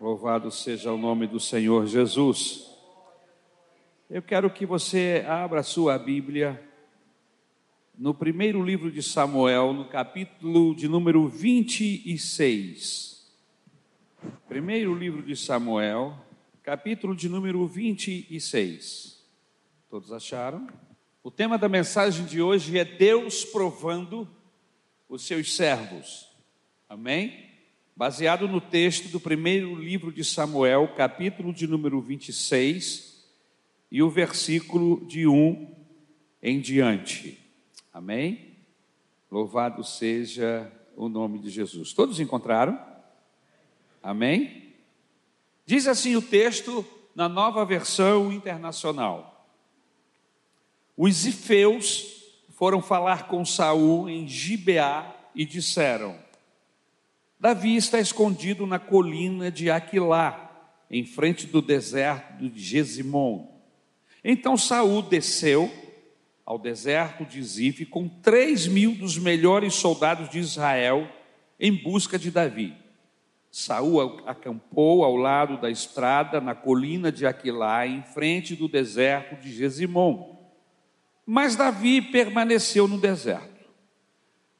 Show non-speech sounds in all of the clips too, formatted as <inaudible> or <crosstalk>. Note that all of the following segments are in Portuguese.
Louvado seja o nome do Senhor Jesus. Eu quero que você abra a sua Bíblia no primeiro livro de Samuel, no capítulo de número 26. Primeiro livro de Samuel, capítulo de número 26. Todos acharam? O tema da mensagem de hoje é Deus provando os seus servos. Amém? Baseado no texto do primeiro livro de Samuel, capítulo de número 26, e o versículo de 1 em diante. Amém? Louvado seja o nome de Jesus. Todos encontraram? Amém? Diz assim o texto na nova versão internacional. Os ifeus foram falar com Saul em Gibeá e disseram: Davi está escondido na colina de Aquilá, em frente do deserto de Gesimon. Então Saul desceu ao deserto de Zif com três mil dos melhores soldados de Israel em busca de Davi. Saul acampou ao lado da estrada na colina de Aquilá, em frente do deserto de Gesimon. Mas Davi permaneceu no deserto.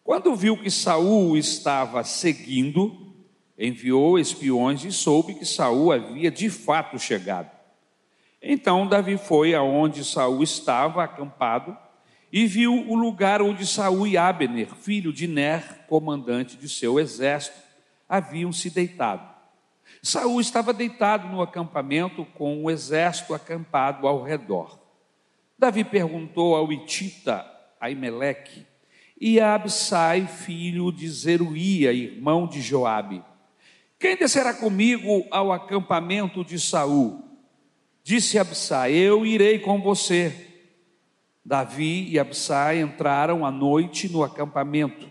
Quando viu que Saul estava seguindo, enviou espiões e soube que Saul havia de fato chegado. Então Davi foi aonde Saul estava acampado e viu o lugar onde Saul e Abner, filho de Ner, comandante de seu exército, haviam se deitado. Saul estava deitado no acampamento com o exército acampado ao redor. Davi perguntou ao Itita Aimeleque e a Absai, filho de Zeruía, irmão de Joabe. Quem descerá comigo ao acampamento de Saul? Disse Absai: Eu irei com você. Davi e Absai entraram à noite no acampamento.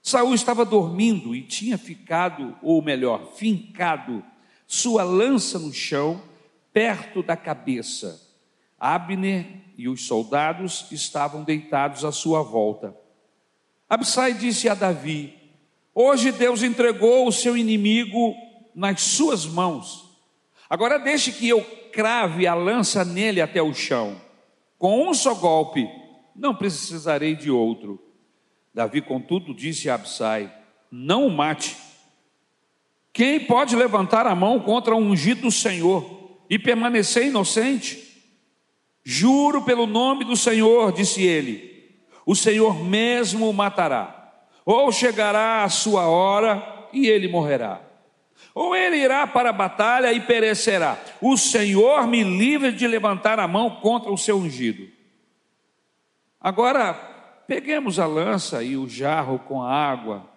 Saul estava dormindo e tinha ficado, ou melhor, fincado, sua lança no chão, perto da cabeça. Abner e os soldados estavam deitados à sua volta. Absai disse a Davi: Hoje Deus entregou o seu inimigo nas suas mãos. Agora deixe que eu crave a lança nele até o chão. Com um só golpe, não precisarei de outro. Davi, contudo, disse a Absai: Não o mate. Quem pode levantar a mão contra o ungido do Senhor e permanecer inocente? Juro pelo nome do Senhor, disse ele o Senhor mesmo o matará. Ou chegará a sua hora e ele morrerá. Ou ele irá para a batalha e perecerá. O Senhor me livre de levantar a mão contra o seu ungido. Agora, peguemos a lança e o jarro com a água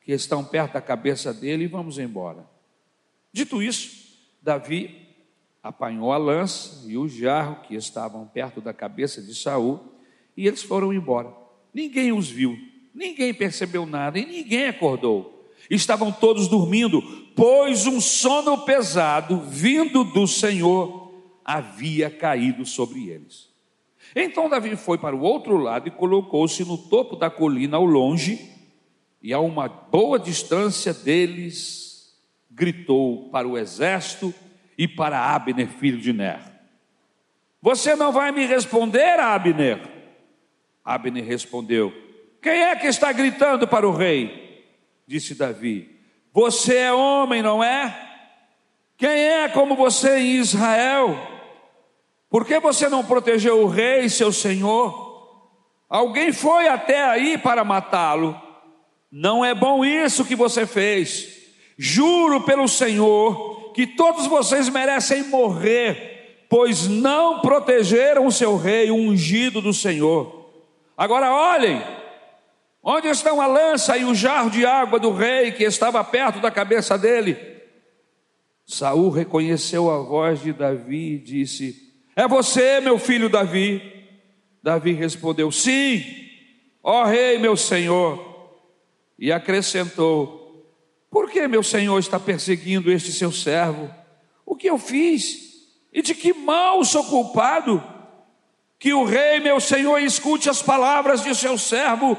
que estão perto da cabeça dele e vamos embora. Dito isso, Davi apanhou a lança e o jarro que estavam perto da cabeça de Saul e eles foram embora. Ninguém os viu, ninguém percebeu nada e ninguém acordou. Estavam todos dormindo, pois um sono pesado vindo do Senhor havia caído sobre eles. Então Davi foi para o outro lado e colocou-se no topo da colina ao longe, e a uma boa distância deles gritou para o exército e para Abner, filho de Ner: Você não vai me responder, Abner? Abner respondeu: Quem é que está gritando para o rei? Disse Davi: Você é homem, não é? Quem é como você em Israel? Por que você não protegeu o rei, seu senhor? Alguém foi até aí para matá-lo. Não é bom isso que você fez. Juro pelo Senhor que todos vocês merecem morrer, pois não protegeram o seu rei, o ungido do Senhor. Agora olhem, onde estão a lança e o jarro de água do rei que estava perto da cabeça dele? Saul reconheceu a voz de Davi e disse: É você, meu filho Davi? Davi respondeu: Sim, ó rei, meu senhor. E acrescentou: Por que meu senhor está perseguindo este seu servo? O que eu fiz? E de que mal sou culpado? Que o rei, meu senhor, escute as palavras de seu servo.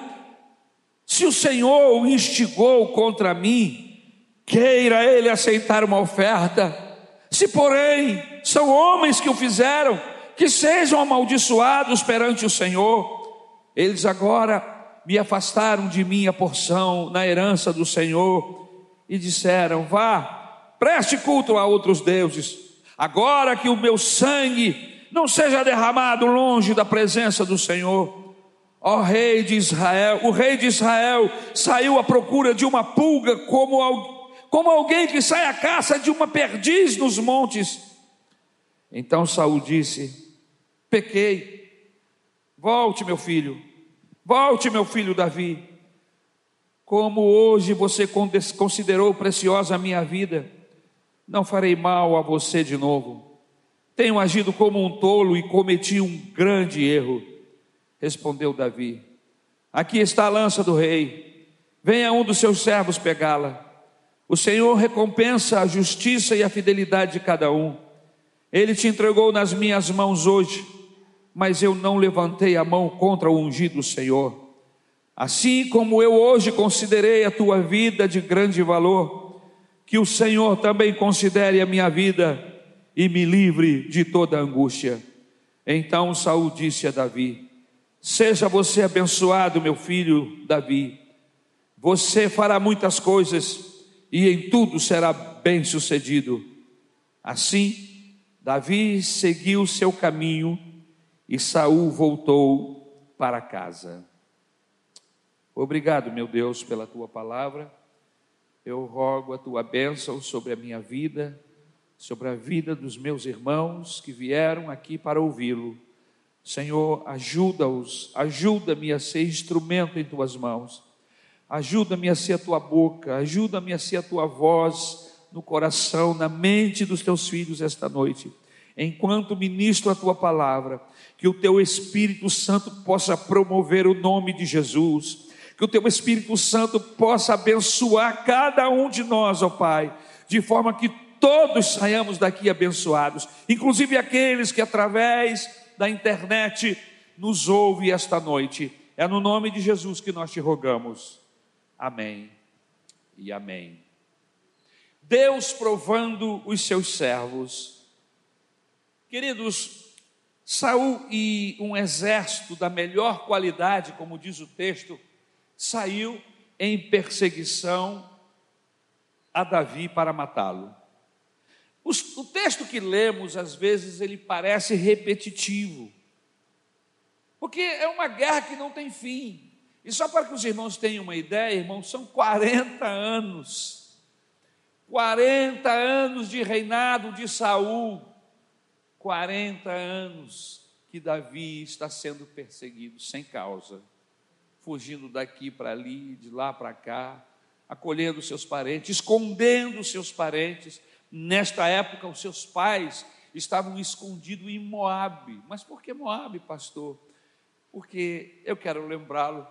Se o Senhor o instigou contra mim, queira ele aceitar uma oferta. Se, porém, são homens que o fizeram, que sejam amaldiçoados perante o Senhor. Eles agora me afastaram de mim a porção na herança do Senhor e disseram: Vá, preste culto a outros deuses, agora que o meu sangue não seja derramado longe da presença do Senhor. Ó rei de Israel, o rei de Israel saiu à procura de uma pulga como, como alguém que sai à caça de uma perdiz nos montes. Então Saul disse: Pequei, volte, meu filho, volte, meu filho Davi. Como hoje você considerou preciosa a minha vida, não farei mal a você de novo. Tenho agido como um tolo e cometi um grande erro. Respondeu Davi: Aqui está a lança do rei. Venha um dos seus servos pegá-la. O Senhor recompensa a justiça e a fidelidade de cada um. Ele te entregou nas minhas mãos hoje, mas eu não levantei a mão contra o ungido Senhor. Assim como eu hoje considerei a tua vida de grande valor, que o Senhor também considere a minha vida e me livre de toda angústia. Então Saul disse a Davi: Seja você abençoado, meu filho Davi. Você fará muitas coisas e em tudo será bem-sucedido. Assim, Davi seguiu seu caminho e Saul voltou para casa. Obrigado, meu Deus, pela tua palavra. Eu rogo a tua bênção sobre a minha vida, sobre a vida dos meus irmãos que vieram aqui para ouvi-lo. Senhor, ajuda-os, ajuda-me a ser instrumento em tuas mãos, ajuda-me a ser a tua boca, ajuda-me a ser a tua voz no coração, na mente dos teus filhos esta noite. Enquanto ministro a tua palavra, que o teu Espírito Santo possa promover o nome de Jesus, que o teu Espírito Santo possa abençoar cada um de nós, ó Pai, de forma que todos saiamos daqui abençoados, inclusive aqueles que através da internet nos ouve esta noite. É no nome de Jesus que nós te rogamos. Amém e amém. Deus provando os seus servos. Queridos, Saul e um exército da melhor qualidade, como diz o texto, saiu em perseguição a Davi para matá-lo. O texto que lemos, às vezes, ele parece repetitivo, porque é uma guerra que não tem fim. E só para que os irmãos tenham uma ideia, irmãos, são 40 anos. 40 anos de reinado de Saul. 40 anos que Davi está sendo perseguido sem causa, fugindo daqui para ali, de lá para cá, acolhendo seus parentes, escondendo seus parentes Nesta época, os seus pais estavam escondidos em Moabe. Mas por que Moabe, pastor? Porque eu quero lembrá-lo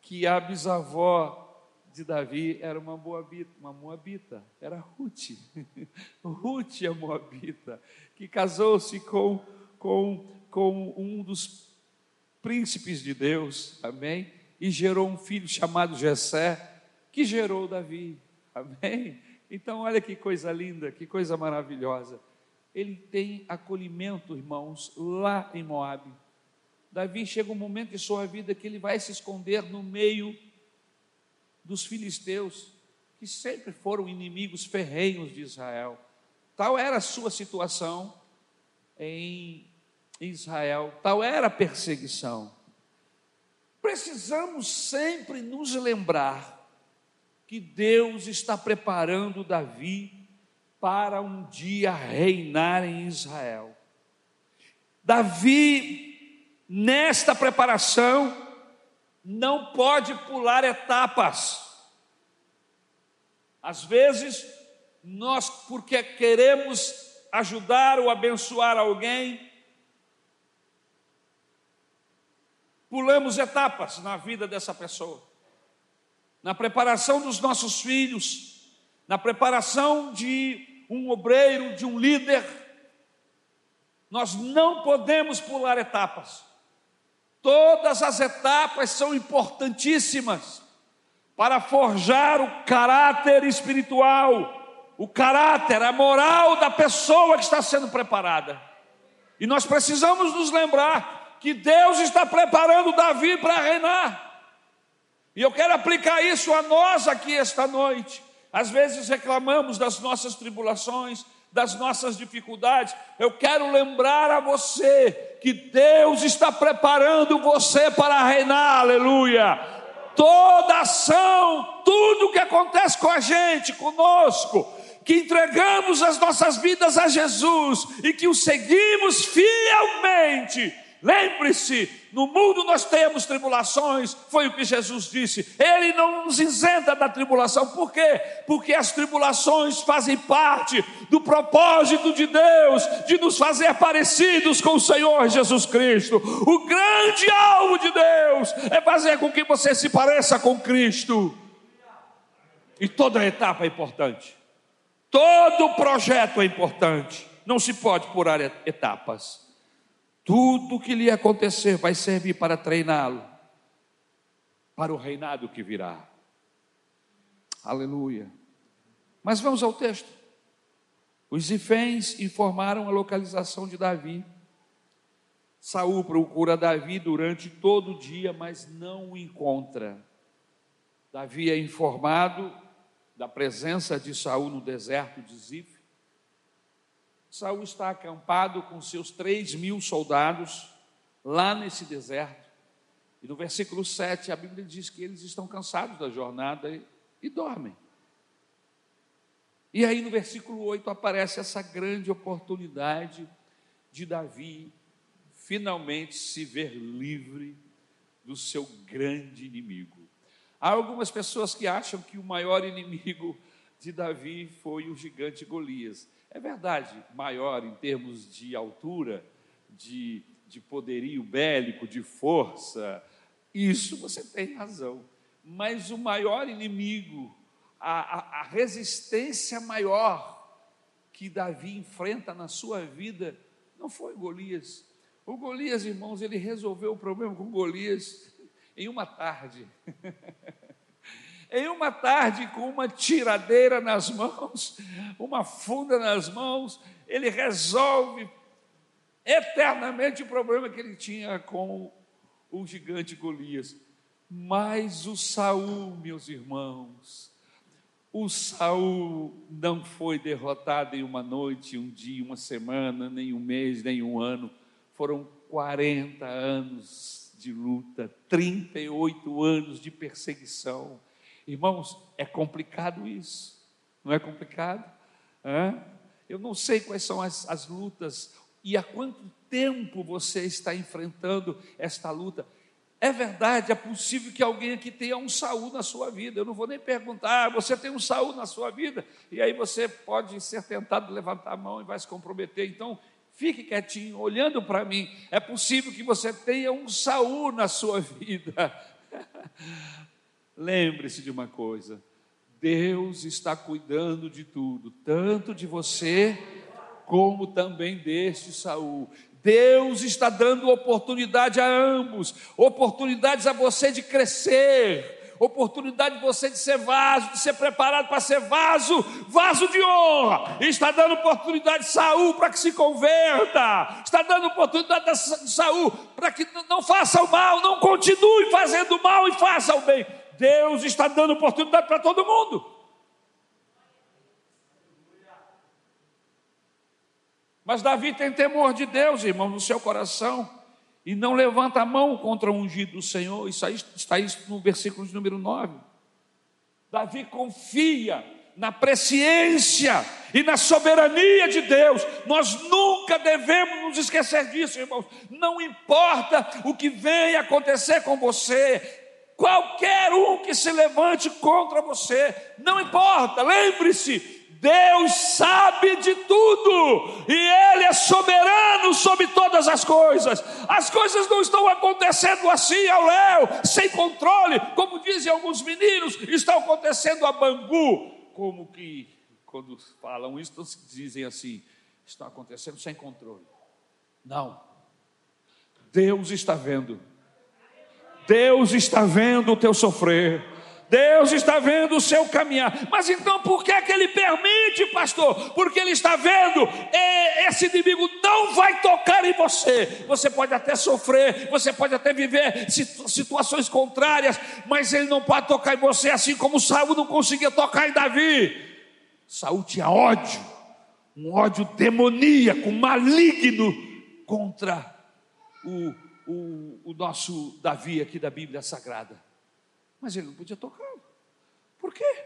que a bisavó de Davi era uma moabita, uma moabita, era Ruth. <laughs> Ruth é moabita, que casou-se com, com, com um dos príncipes de Deus, amém? E gerou um filho chamado Jessé, que gerou Davi, amém? Então, olha que coisa linda, que coisa maravilhosa. Ele tem acolhimento, irmãos, lá em Moabe. Davi chega um momento em sua vida que ele vai se esconder no meio dos filisteus, que sempre foram inimigos ferrenhos de Israel. Tal era a sua situação em Israel, tal era a perseguição. Precisamos sempre nos lembrar que Deus está preparando Davi para um dia reinar em Israel. Davi, nesta preparação, não pode pular etapas. Às vezes, nós, porque queremos ajudar ou abençoar alguém, pulamos etapas na vida dessa pessoa na preparação dos nossos filhos, na preparação de um obreiro, de um líder. Nós não podemos pular etapas. Todas as etapas são importantíssimas para forjar o caráter espiritual, o caráter, a moral da pessoa que está sendo preparada. E nós precisamos nos lembrar que Deus está preparando Davi para reinar. E eu quero aplicar isso a nós aqui esta noite. Às vezes reclamamos das nossas tribulações, das nossas dificuldades. Eu quero lembrar a você que Deus está preparando você para reinar, aleluia toda ação, tudo que acontece com a gente, conosco, que entregamos as nossas vidas a Jesus e que o seguimos fielmente, Lembre-se, no mundo nós temos tribulações, foi o que Jesus disse. Ele não nos isenta da tribulação, por quê? Porque as tribulações fazem parte do propósito de Deus de nos fazer parecidos com o Senhor Jesus Cristo. O grande alvo de Deus é fazer com que você se pareça com Cristo. E toda etapa é importante, todo projeto é importante, não se pode pular etapas. Tudo que lhe acontecer vai servir para treiná-lo para o reinado que virá. Aleluia. Mas vamos ao texto. Os iféns informaram a localização de Davi. Saul procura Davi durante todo o dia, mas não o encontra. Davi é informado da presença de Saul no deserto de Zif. Saul está acampado com seus três mil soldados lá nesse deserto. E no versículo 7 a Bíblia diz que eles estão cansados da jornada e, e dormem. E aí no versículo 8 aparece essa grande oportunidade de Davi finalmente se ver livre do seu grande inimigo. Há algumas pessoas que acham que o maior inimigo de Davi foi o gigante Golias. É verdade, maior em termos de altura, de, de poderio bélico, de força, isso você tem razão. Mas o maior inimigo, a, a, a resistência maior que Davi enfrenta na sua vida, não foi Golias. O Golias, irmãos, ele resolveu o problema com Golias em uma tarde. <laughs> Em uma tarde, com uma tiradeira nas mãos, uma funda nas mãos, ele resolve eternamente o problema que ele tinha com o gigante Golias. Mas o Saul, meus irmãos, o Saul não foi derrotado em uma noite, um dia, uma semana, nem um mês, nem um ano. Foram 40 anos de luta, 38 anos de perseguição Irmãos, é complicado isso, não é complicado? Hã? Eu não sei quais são as, as lutas e há quanto tempo você está enfrentando esta luta. É verdade, é possível que alguém aqui tenha um Saul na sua vida. Eu não vou nem perguntar, ah, você tem um Saul na sua vida? E aí você pode ser tentado levantar a mão e vai se comprometer. Então, fique quietinho, olhando para mim. É possível que você tenha um Saul na sua <laughs> vida. Lembre-se de uma coisa: Deus está cuidando de tudo, tanto de você como também deste Saul. Deus está dando oportunidade a ambos, oportunidades a você de crescer, oportunidade de você de ser vaso, de ser preparado para ser vaso, vaso de honra. está dando oportunidade de Saul para que se converta. Está dando oportunidade de Saul para que não faça o mal, não continue fazendo o mal e faça o bem. Deus está dando oportunidade para todo mundo. Mas Davi tem temor de Deus, irmão, no seu coração, e não levanta a mão contra o ungido do Senhor. Isso aí, está isso no versículo de número 9. Davi confia na presciência e na soberania de Deus. Nós nunca devemos nos esquecer disso, irmãos. Não importa o que venha acontecer com você, qualquer um que se levante contra você, não importa, lembre-se, Deus sabe de tudo e Ele é soberano sobre todas as coisas. As coisas não estão acontecendo assim ao léu, sem controle, como dizem alguns meninos, estão acontecendo a Bangu. Como que, quando falam isso, dizem assim: estão acontecendo sem controle. Não, Deus está vendo Deus está vendo o teu sofrer. Deus está vendo o seu caminhar. Mas então por que é que ele permite, pastor? Porque ele está vendo, esse inimigo não vai tocar em você. Você pode até sofrer, você pode até viver situações contrárias, mas ele não pode tocar em você, assim como Saul não conseguia tocar em Davi. Saul tinha ódio, um ódio demoníaco, maligno contra o, o, o nosso Davi aqui da Bíblia Sagrada mas ele não podia tocar. Por quê?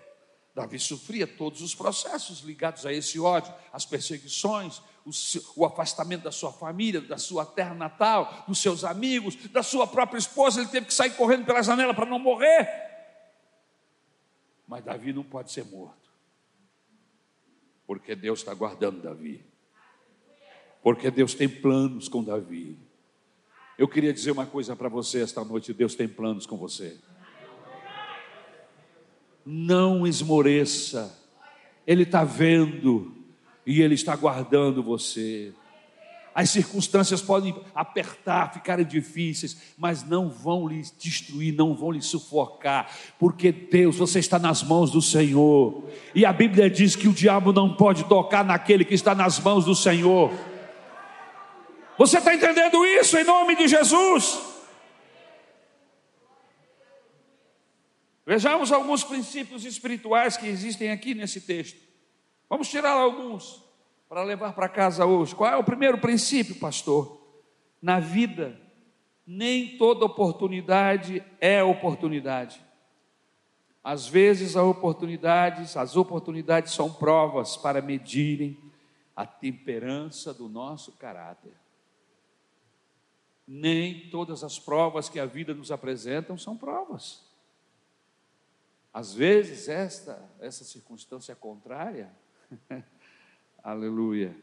Davi sofria todos os processos ligados a esse ódio, as perseguições, o, o, afastamento da sua família, da sua terra natal, dos seus amigos, da sua própria esposa. Ele teve que sair correndo pela janela para não morrer. Mas Davi não pode ser morto, porque Deus está guardando Davi, porque Deus tem planos com Davi. Eu queria dizer uma coisa para você esta noite: Deus tem planos com você não esmoreça. Ele está vendo e Ele está guardando você. As circunstâncias podem apertar, ficarem difíceis, mas não vão lhe destruir, não vão lhe sufocar, porque Deus, você está nas mãos do Senhor. E a Bíblia diz que o diabo não pode tocar naquele que está nas mãos do Senhor. Você está entendendo isso em nome de Jesus? Vejamos alguns princípios espirituais que existem aqui nesse texto. Vamos tirar alguns para levar para casa hoje. Qual é o primeiro princípio, pastor? Na vida, nem toda oportunidade é oportunidade. Às vezes, oportunidades, as oportunidades são provas para medirem a temperança do nosso caráter. Nem todas as provas que a vida nos apresenta são provas. Às vezes, esta, essa circunstância contrária, <laughs> aleluia,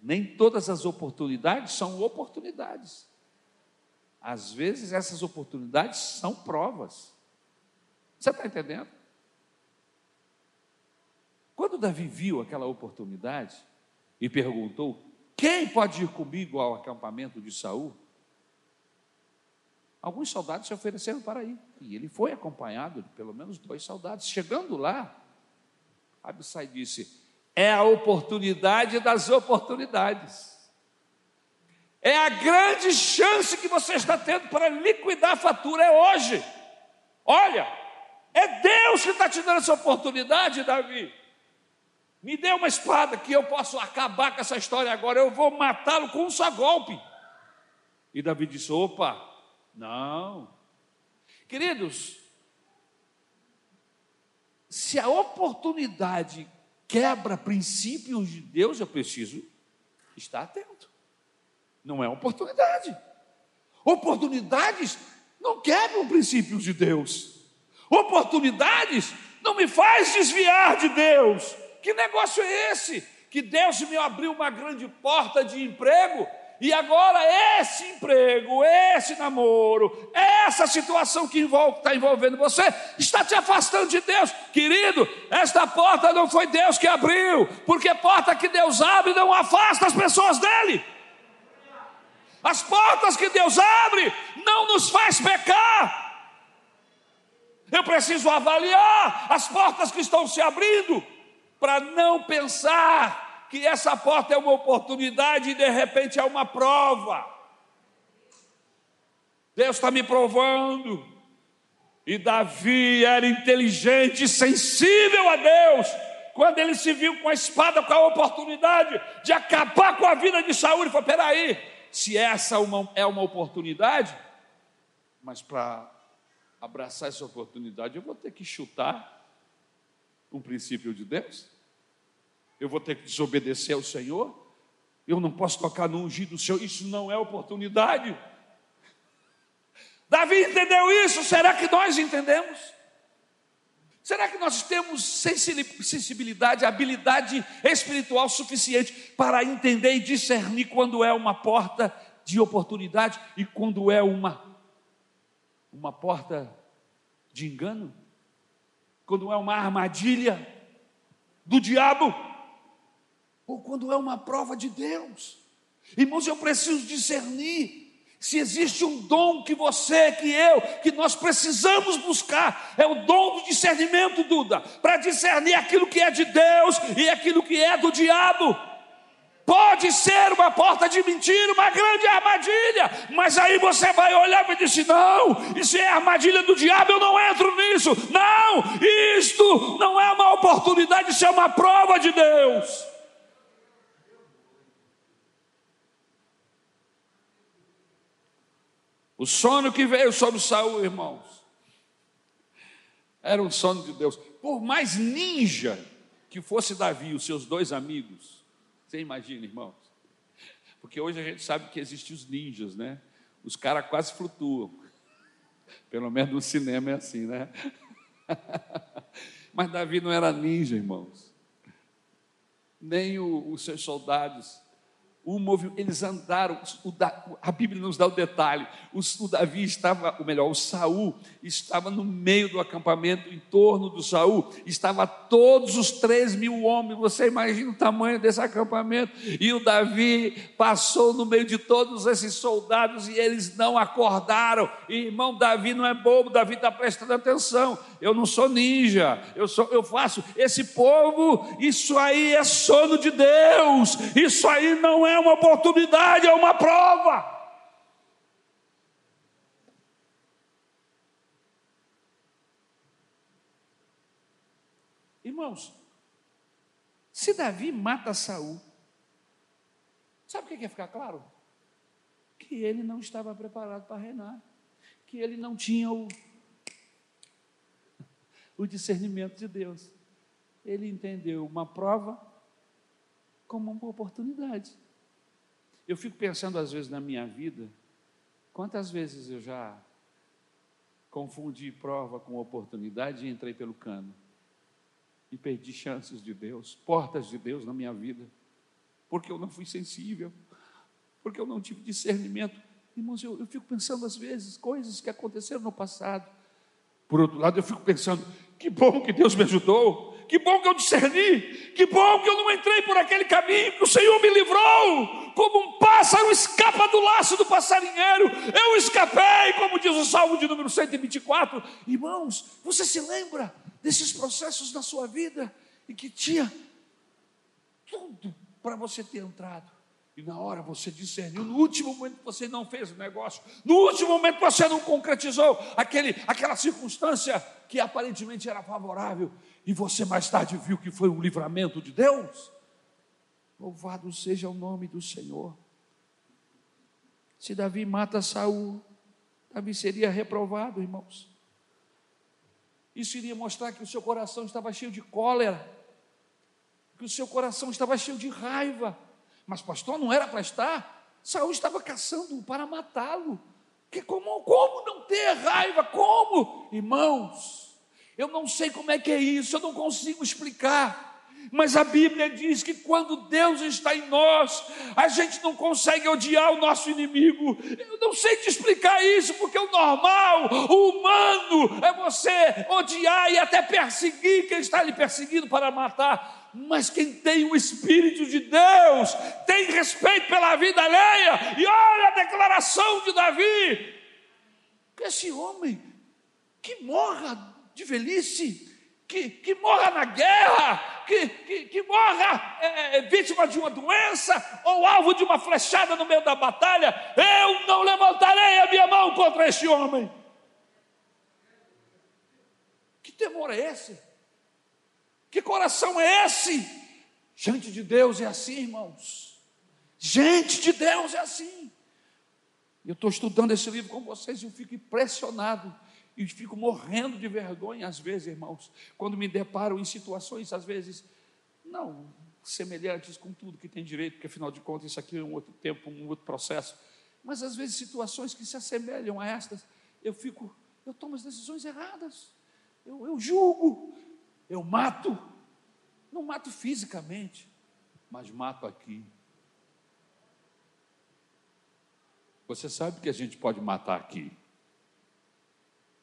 nem todas as oportunidades são oportunidades. Às vezes, essas oportunidades são provas. Você está entendendo? Quando Davi viu aquela oportunidade e perguntou: Quem pode ir comigo ao acampamento de Saul? Alguns soldados se ofereceram para ir. E ele foi acompanhado de pelo menos dois soldados. Chegando lá, Abissai disse: É a oportunidade das oportunidades. É a grande chance que você está tendo para liquidar a fatura, é hoje. Olha, é Deus que está te dando essa oportunidade, Davi. Me dê uma espada que eu posso acabar com essa história agora, eu vou matá-lo com um só golpe. E Davi disse: opa, não. Queridos, se a oportunidade quebra princípios de Deus, eu preciso estar atento. Não é oportunidade. Oportunidades não quebram princípios de Deus. Oportunidades não me faz desviar de Deus. Que negócio é esse? Que Deus me abriu uma grande porta de emprego e agora esse emprego, esse namoro, essa situação que está envolvendo você, está te afastando de Deus. Querido, esta porta não foi Deus que abriu, porque porta que Deus abre não afasta as pessoas dele. As portas que Deus abre não nos faz pecar. Eu preciso avaliar as portas que estão se abrindo para não pensar que essa porta é uma oportunidade e de repente é uma prova. Deus está me provando. E Davi era inteligente, sensível a Deus. Quando ele se viu com a espada, com a oportunidade de acabar com a vida de Saúl, ele falou: peraí, se essa é uma oportunidade, mas para abraçar essa oportunidade, eu vou ter que chutar um princípio de Deus eu vou ter que desobedecer ao Senhor, eu não posso tocar no ungido do Senhor, isso não é oportunidade. Davi entendeu isso, será que nós entendemos? Será que nós temos sensibilidade, habilidade espiritual suficiente para entender e discernir quando é uma porta de oportunidade e quando é uma, uma porta de engano? Quando é uma armadilha do diabo? Ou quando é uma prova de Deus. Irmãos, eu preciso discernir Se existe um dom que você, que eu, que nós precisamos buscar, é o dom do discernimento, Duda, para discernir aquilo que é de Deus e aquilo que é do diabo. Pode ser uma porta de mentira, uma grande armadilha, mas aí você vai olhar e dizer: não, isso é armadilha do diabo, eu não entro nisso. Não, isto não é uma oportunidade, isso é uma prova de Deus. O sono que veio sobre Saul, irmãos, era um sono de Deus. Por mais ninja que fosse Davi e os seus dois amigos, você imagina, irmãos? Porque hoje a gente sabe que existem os ninjas, né? Os caras quase flutuam. Pelo menos no cinema é assim, né? <laughs> Mas Davi não era ninja, irmãos. Nem os seus soldados o movimento, eles andaram, o, a Bíblia nos dá o detalhe, o, o, Davi estava, ou melhor, o Saul estava no meio do acampamento, em torno do Saul, estava todos os três mil homens, você imagina o tamanho desse acampamento, e o Davi passou no meio de todos esses soldados e eles não acordaram, e, irmão, Davi não é bobo, Davi está prestando atenção, eu não sou ninja, eu, sou, eu faço, esse povo, isso aí é sono de Deus, isso aí não é é uma oportunidade, é uma prova. Irmãos, se Davi mata Saul, sabe o que quer ficar claro? Que ele não estava preparado para reinar, que ele não tinha o, o discernimento de Deus. Ele entendeu uma prova como uma oportunidade. Eu fico pensando às vezes na minha vida, quantas vezes eu já confundi prova com oportunidade e entrei pelo cano. E perdi chances de Deus, portas de Deus na minha vida, porque eu não fui sensível, porque eu não tive discernimento. Irmãos, eu, eu fico pensando às vezes coisas que aconteceram no passado. Por outro lado, eu fico pensando, que bom que Deus me ajudou, que bom que eu discerni, que bom que eu não entrei por aquele caminho, que o Senhor me livrou, como um pássaro escapa do laço do passarinheiro, eu escapei, como diz o Salmo de número 124. Irmãos, você se lembra desses processos na sua vida em que tinha tudo para você ter entrado? E na hora você discerniu, no último momento você não fez o negócio, no último momento você não concretizou aquele, aquela circunstância que aparentemente era favorável, e você mais tarde viu que foi um livramento de Deus? Louvado seja o nome do Senhor. Se Davi mata Saul, Davi seria reprovado, irmãos. Isso iria mostrar que o seu coração estava cheio de cólera, que o seu coração estava cheio de raiva. Mas pastor, não era para estar. Saul estava caçando para matá-lo. Que como, como não ter raiva? Como? Irmãos, eu não sei como é que é isso, eu não consigo explicar. Mas a Bíblia diz que quando Deus está em nós, a gente não consegue odiar o nosso inimigo. Eu não sei te explicar isso, porque o normal, o humano, é você odiar e até perseguir quem está lhe perseguindo para matar. Mas quem tem o Espírito de Deus, tem respeito pela vida alheia, e olha a declaração de Davi: esse homem que morra de velhice, que, que morra na guerra, que, que, que morra é, é, vítima de uma doença ou alvo de uma flechada no meio da batalha, eu não levantarei a minha mão contra este homem. Que temor é esse? Que coração é esse? Gente de Deus é assim, irmãos. Gente de Deus é assim. Eu estou estudando esse livro com vocês e eu fico impressionado e fico morrendo de vergonha, às vezes, irmãos, quando me deparo em situações, às vezes, não semelhantes com tudo que tem direito, porque afinal de contas isso aqui é um outro tempo, um outro processo, mas às vezes situações que se assemelham a estas, eu fico, eu tomo as decisões erradas, eu, eu julgo, eu mato, não mato fisicamente, mas mato aqui. Você sabe que a gente pode matar aqui.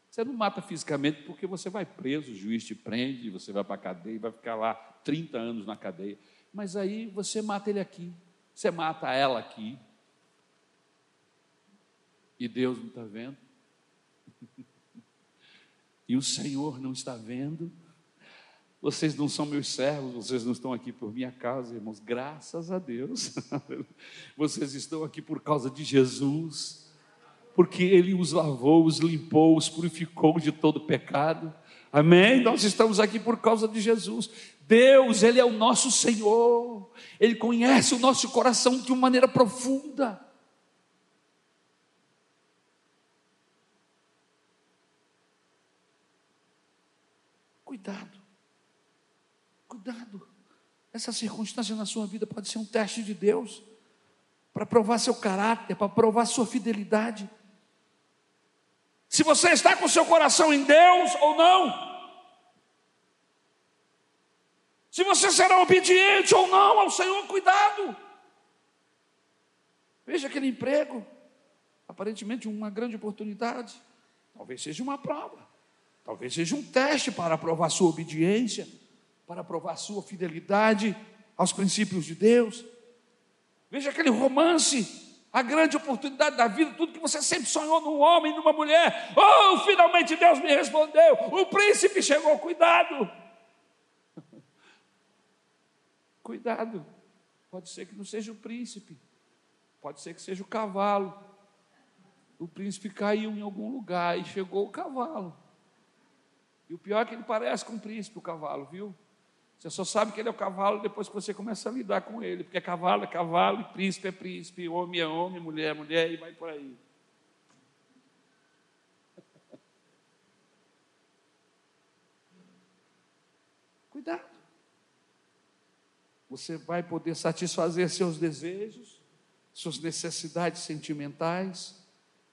Você não mata fisicamente porque você vai preso, o juiz te prende, você vai para a cadeia vai ficar lá 30 anos na cadeia. Mas aí você mata ele aqui, você mata ela aqui. e Deus não está vendo, <laughs> e o Senhor não está vendo, vocês não são meus servos, vocês não estão aqui por minha causa, irmãos, graças a Deus. <laughs> Vocês estão aqui por causa de Jesus, porque Ele os lavou, os limpou, os purificou de todo pecado. Amém? Nós estamos aqui por causa de Jesus. Deus, Ele é o nosso Senhor, Ele conhece o nosso coração de uma maneira profunda. Cuidado, cuidado. Essa circunstância na sua vida pode ser um teste de Deus para provar seu caráter, para provar sua fidelidade. Se você está com seu coração em Deus ou não. Se você será obediente ou não ao Senhor, cuidado. Veja aquele emprego, aparentemente uma grande oportunidade, talvez seja uma prova. Talvez seja um teste para provar sua obediência, para provar sua fidelidade aos princípios de Deus. Veja aquele romance, a grande oportunidade da vida, tudo que você sempre sonhou num homem, numa mulher. Oh, finalmente Deus me respondeu. O príncipe chegou, cuidado. <laughs> cuidado. Pode ser que não seja o príncipe, pode ser que seja o cavalo. O príncipe caiu em algum lugar e chegou o cavalo. E o pior é que ele parece com o príncipe, o cavalo, viu? Você só sabe que ele é o cavalo depois que você começa a lidar com ele, porque cavalo é cavalo, e príncipe é príncipe, homem é homem, mulher é mulher, e vai por aí. <laughs> Cuidado. Você vai poder satisfazer seus desejos, suas necessidades sentimentais.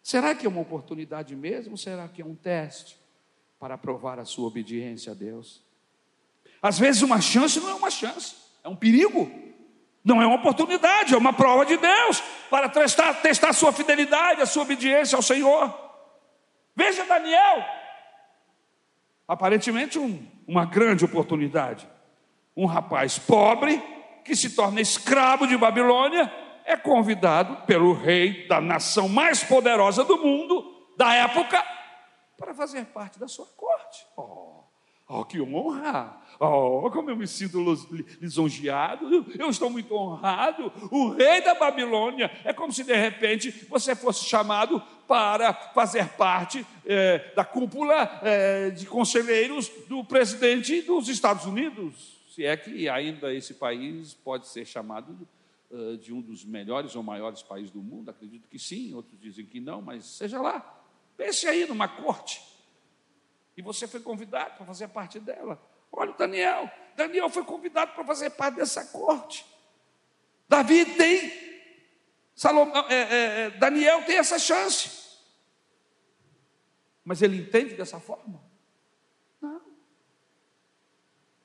Será que é uma oportunidade mesmo? Será que é um teste? para provar a sua obediência a Deus. Às vezes, uma chance não é uma chance, é um perigo, não é uma oportunidade, é uma prova de Deus para testar, testar a sua fidelidade, a sua obediência ao Senhor. Veja Daniel, aparentemente um, uma grande oportunidade. Um rapaz pobre que se torna escravo de Babilônia é convidado pelo rei da nação mais poderosa do mundo da época para fazer parte da sua corte. Oh, oh que honra! Oh, como eu me sinto lisonjeado, eu estou muito honrado. O rei da Babilônia é como se de repente você fosse chamado para fazer parte é, da cúpula é, de conselheiros do presidente dos Estados Unidos. Se é que ainda esse país pode ser chamado uh, de um dos melhores ou maiores países do mundo, acredito que sim, outros dizem que não, mas seja lá. Pense aí numa corte. E você foi convidado para fazer parte dela. Olha o Daniel. Daniel foi convidado para fazer parte dessa corte. Davi tem. Salomão, é, é, é, Daniel tem essa chance. Mas ele entende dessa forma? Não.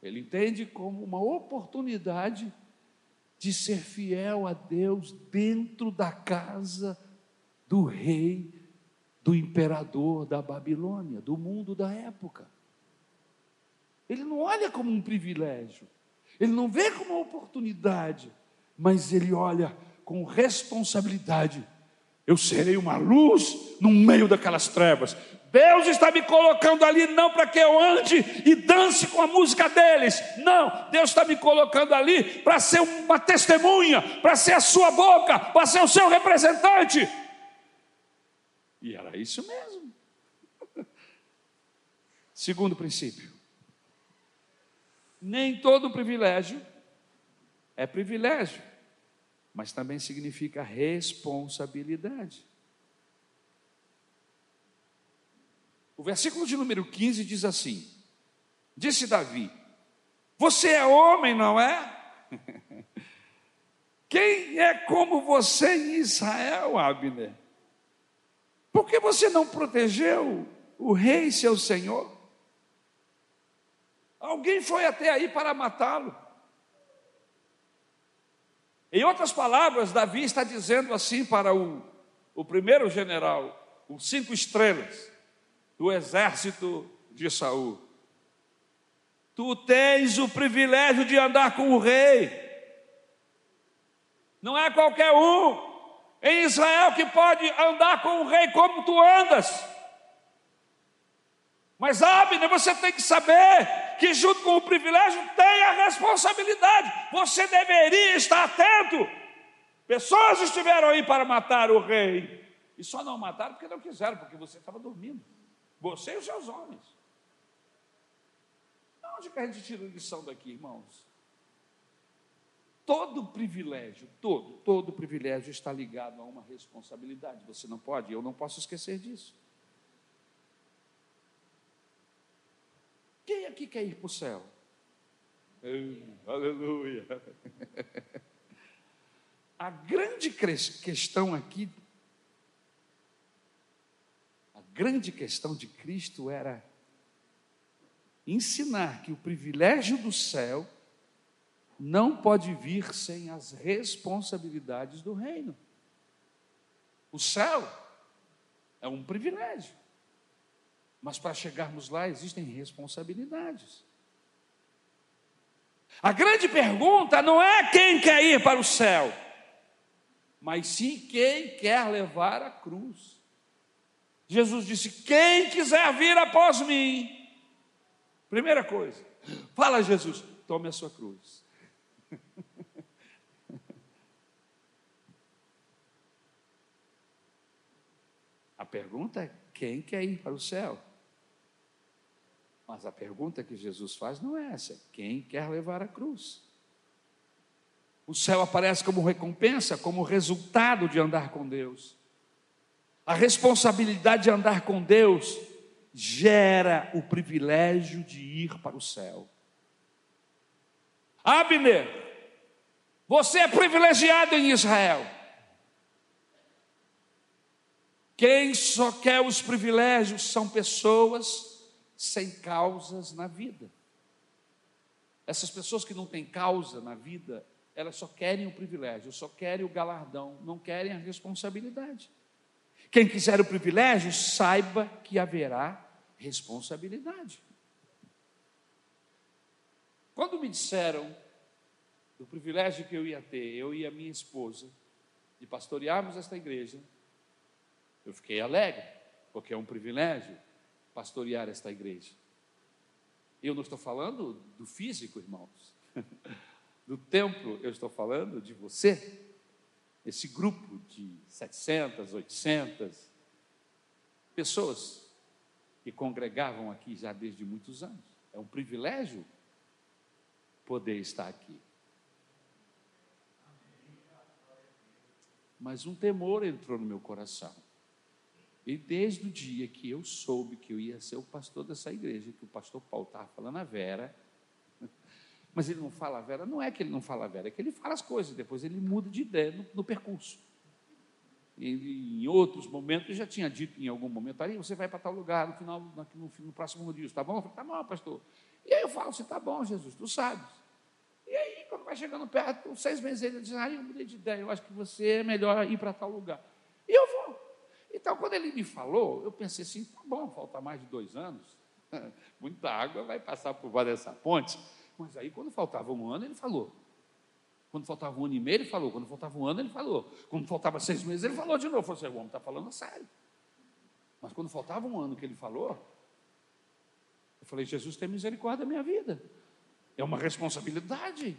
Ele entende como uma oportunidade de ser fiel a Deus dentro da casa do rei do imperador da Babilônia, do mundo da época. Ele não olha como um privilégio, ele não vê como uma oportunidade, mas ele olha com responsabilidade. Eu serei uma luz no meio daquelas trevas. Deus está me colocando ali não para que eu ande e dance com a música deles. Não, Deus está me colocando ali para ser uma testemunha, para ser a sua boca, para ser o seu representante. E era isso mesmo. Segundo princípio: nem todo privilégio é privilégio, mas também significa responsabilidade. O versículo de número 15 diz assim: Disse Davi: Você é homem, não é? <laughs> Quem é como você em Israel, Abner? Por que você não protegeu o rei, seu senhor? Alguém foi até aí para matá-lo. Em outras palavras, Davi está dizendo assim para o, o primeiro general, os cinco estrelas do exército de Saul. Tu tens o privilégio de andar com o rei. Não é qualquer um. Em Israel que pode andar com o rei como tu andas. Mas, Abner, você tem que saber que, junto com o privilégio, tem a responsabilidade. Você deveria estar atento. Pessoas estiveram aí para matar o rei. E só não mataram porque não quiseram, porque você estava dormindo. Você e os seus homens. Onde que a gente tira lição daqui, irmãos? Todo privilégio, todo, todo privilégio está ligado a uma responsabilidade. Você não pode, eu não posso esquecer disso. Quem aqui quer ir para o céu? aleluia. <laughs> A grande questão aqui, a grande questão de Cristo era ensinar que o privilégio do céu não pode vir sem as responsabilidades do reino. O céu é um privilégio, mas para chegarmos lá existem responsabilidades. A grande pergunta não é quem quer ir para o céu, mas sim quem quer levar a cruz. Jesus disse: Quem quiser vir após mim, Primeira coisa, fala Jesus, tome a sua cruz. Pergunta é: quem quer ir para o céu? Mas a pergunta que Jesus faz não é essa: quem quer levar a cruz? O céu aparece como recompensa, como resultado de andar com Deus. A responsabilidade de andar com Deus gera o privilégio de ir para o céu. Abner, você é privilegiado em Israel. Quem só quer os privilégios são pessoas sem causas na vida. Essas pessoas que não têm causa na vida, elas só querem o privilégio, só querem o galardão, não querem a responsabilidade. Quem quiser o privilégio, saiba que haverá responsabilidade. Quando me disseram do privilégio que eu ia ter, eu e a minha esposa, de pastorearmos esta igreja, eu fiquei alegre, porque é um privilégio pastorear esta igreja. Eu não estou falando do físico, irmãos, <laughs> do templo, eu estou falando de você esse grupo de 700, 800 pessoas que congregavam aqui já desde muitos anos. É um privilégio poder estar aqui. Mas um temor entrou no meu coração. E desde o dia que eu soube que eu ia ser o pastor dessa igreja, que o pastor Paulo estava falando a Vera, <laughs> mas ele não fala a Vera, não é que ele não fala a Vera, é que ele fala as coisas, depois ele muda de ideia no, no percurso. E, em outros momentos, já tinha dito em algum momento, aí você vai para tal lugar no final, no, no, próximo dia, tá bom? Eu falei, tá bom, pastor. E aí eu falo assim, tá bom, Jesus, tu sabes. E aí, quando vai chegando perto, seis meses ele diz, ah, eu mudei de ideia, eu acho que você é melhor ir para tal lugar. Então, quando ele me falou, eu pensei assim, tá bom, falta mais de dois anos, <laughs> muita água vai passar por baixo dessa ponte. Mas aí, quando faltava um ano, ele falou. Quando faltava um ano e meio, ele falou. Quando faltava um ano, ele falou. Quando faltava seis meses, ele falou de novo. Eu falei assim, o homem está falando sério. Mas quando faltava um ano que ele falou, eu falei, Jesus tem misericórdia da minha vida. É uma responsabilidade.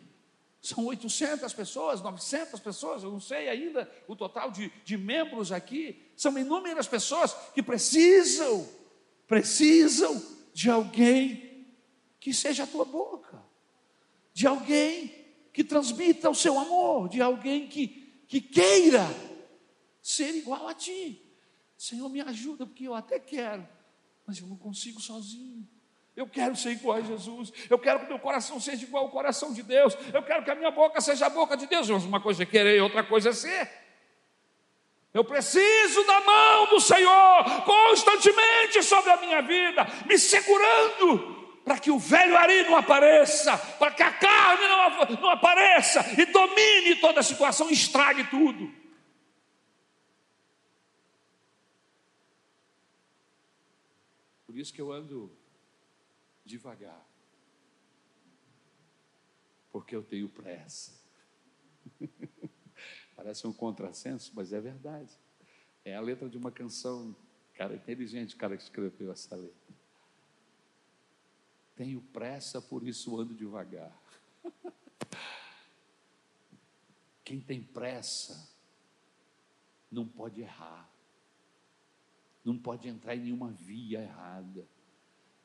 São 800 pessoas, 900 pessoas, eu não sei ainda o total de, de membros aqui. São inúmeras pessoas que precisam, precisam de alguém que seja a tua boca de alguém que transmita o seu amor, de alguém que, que queira ser igual a ti. Senhor, me ajuda, porque eu até quero, mas eu não consigo sozinho. Eu quero ser igual a Jesus. Eu quero que meu coração seja igual ao coração de Deus. Eu quero que a minha boca seja a boca de Deus. Uma coisa é querer outra coisa é ser. Eu preciso da mão do Senhor constantemente sobre a minha vida, me segurando para que o velho Ari não apareça, para que a carne não, não apareça e domine toda a situação, estrague tudo. Por isso que eu ando devagar, porque eu tenho pressa. <laughs> Parece um contrassenso, mas é verdade. É a letra de uma canção, cara inteligente, o cara que escreveu essa letra. Tenho pressa, por isso ando devagar. <laughs> Quem tem pressa não pode errar, não pode entrar em nenhuma via errada.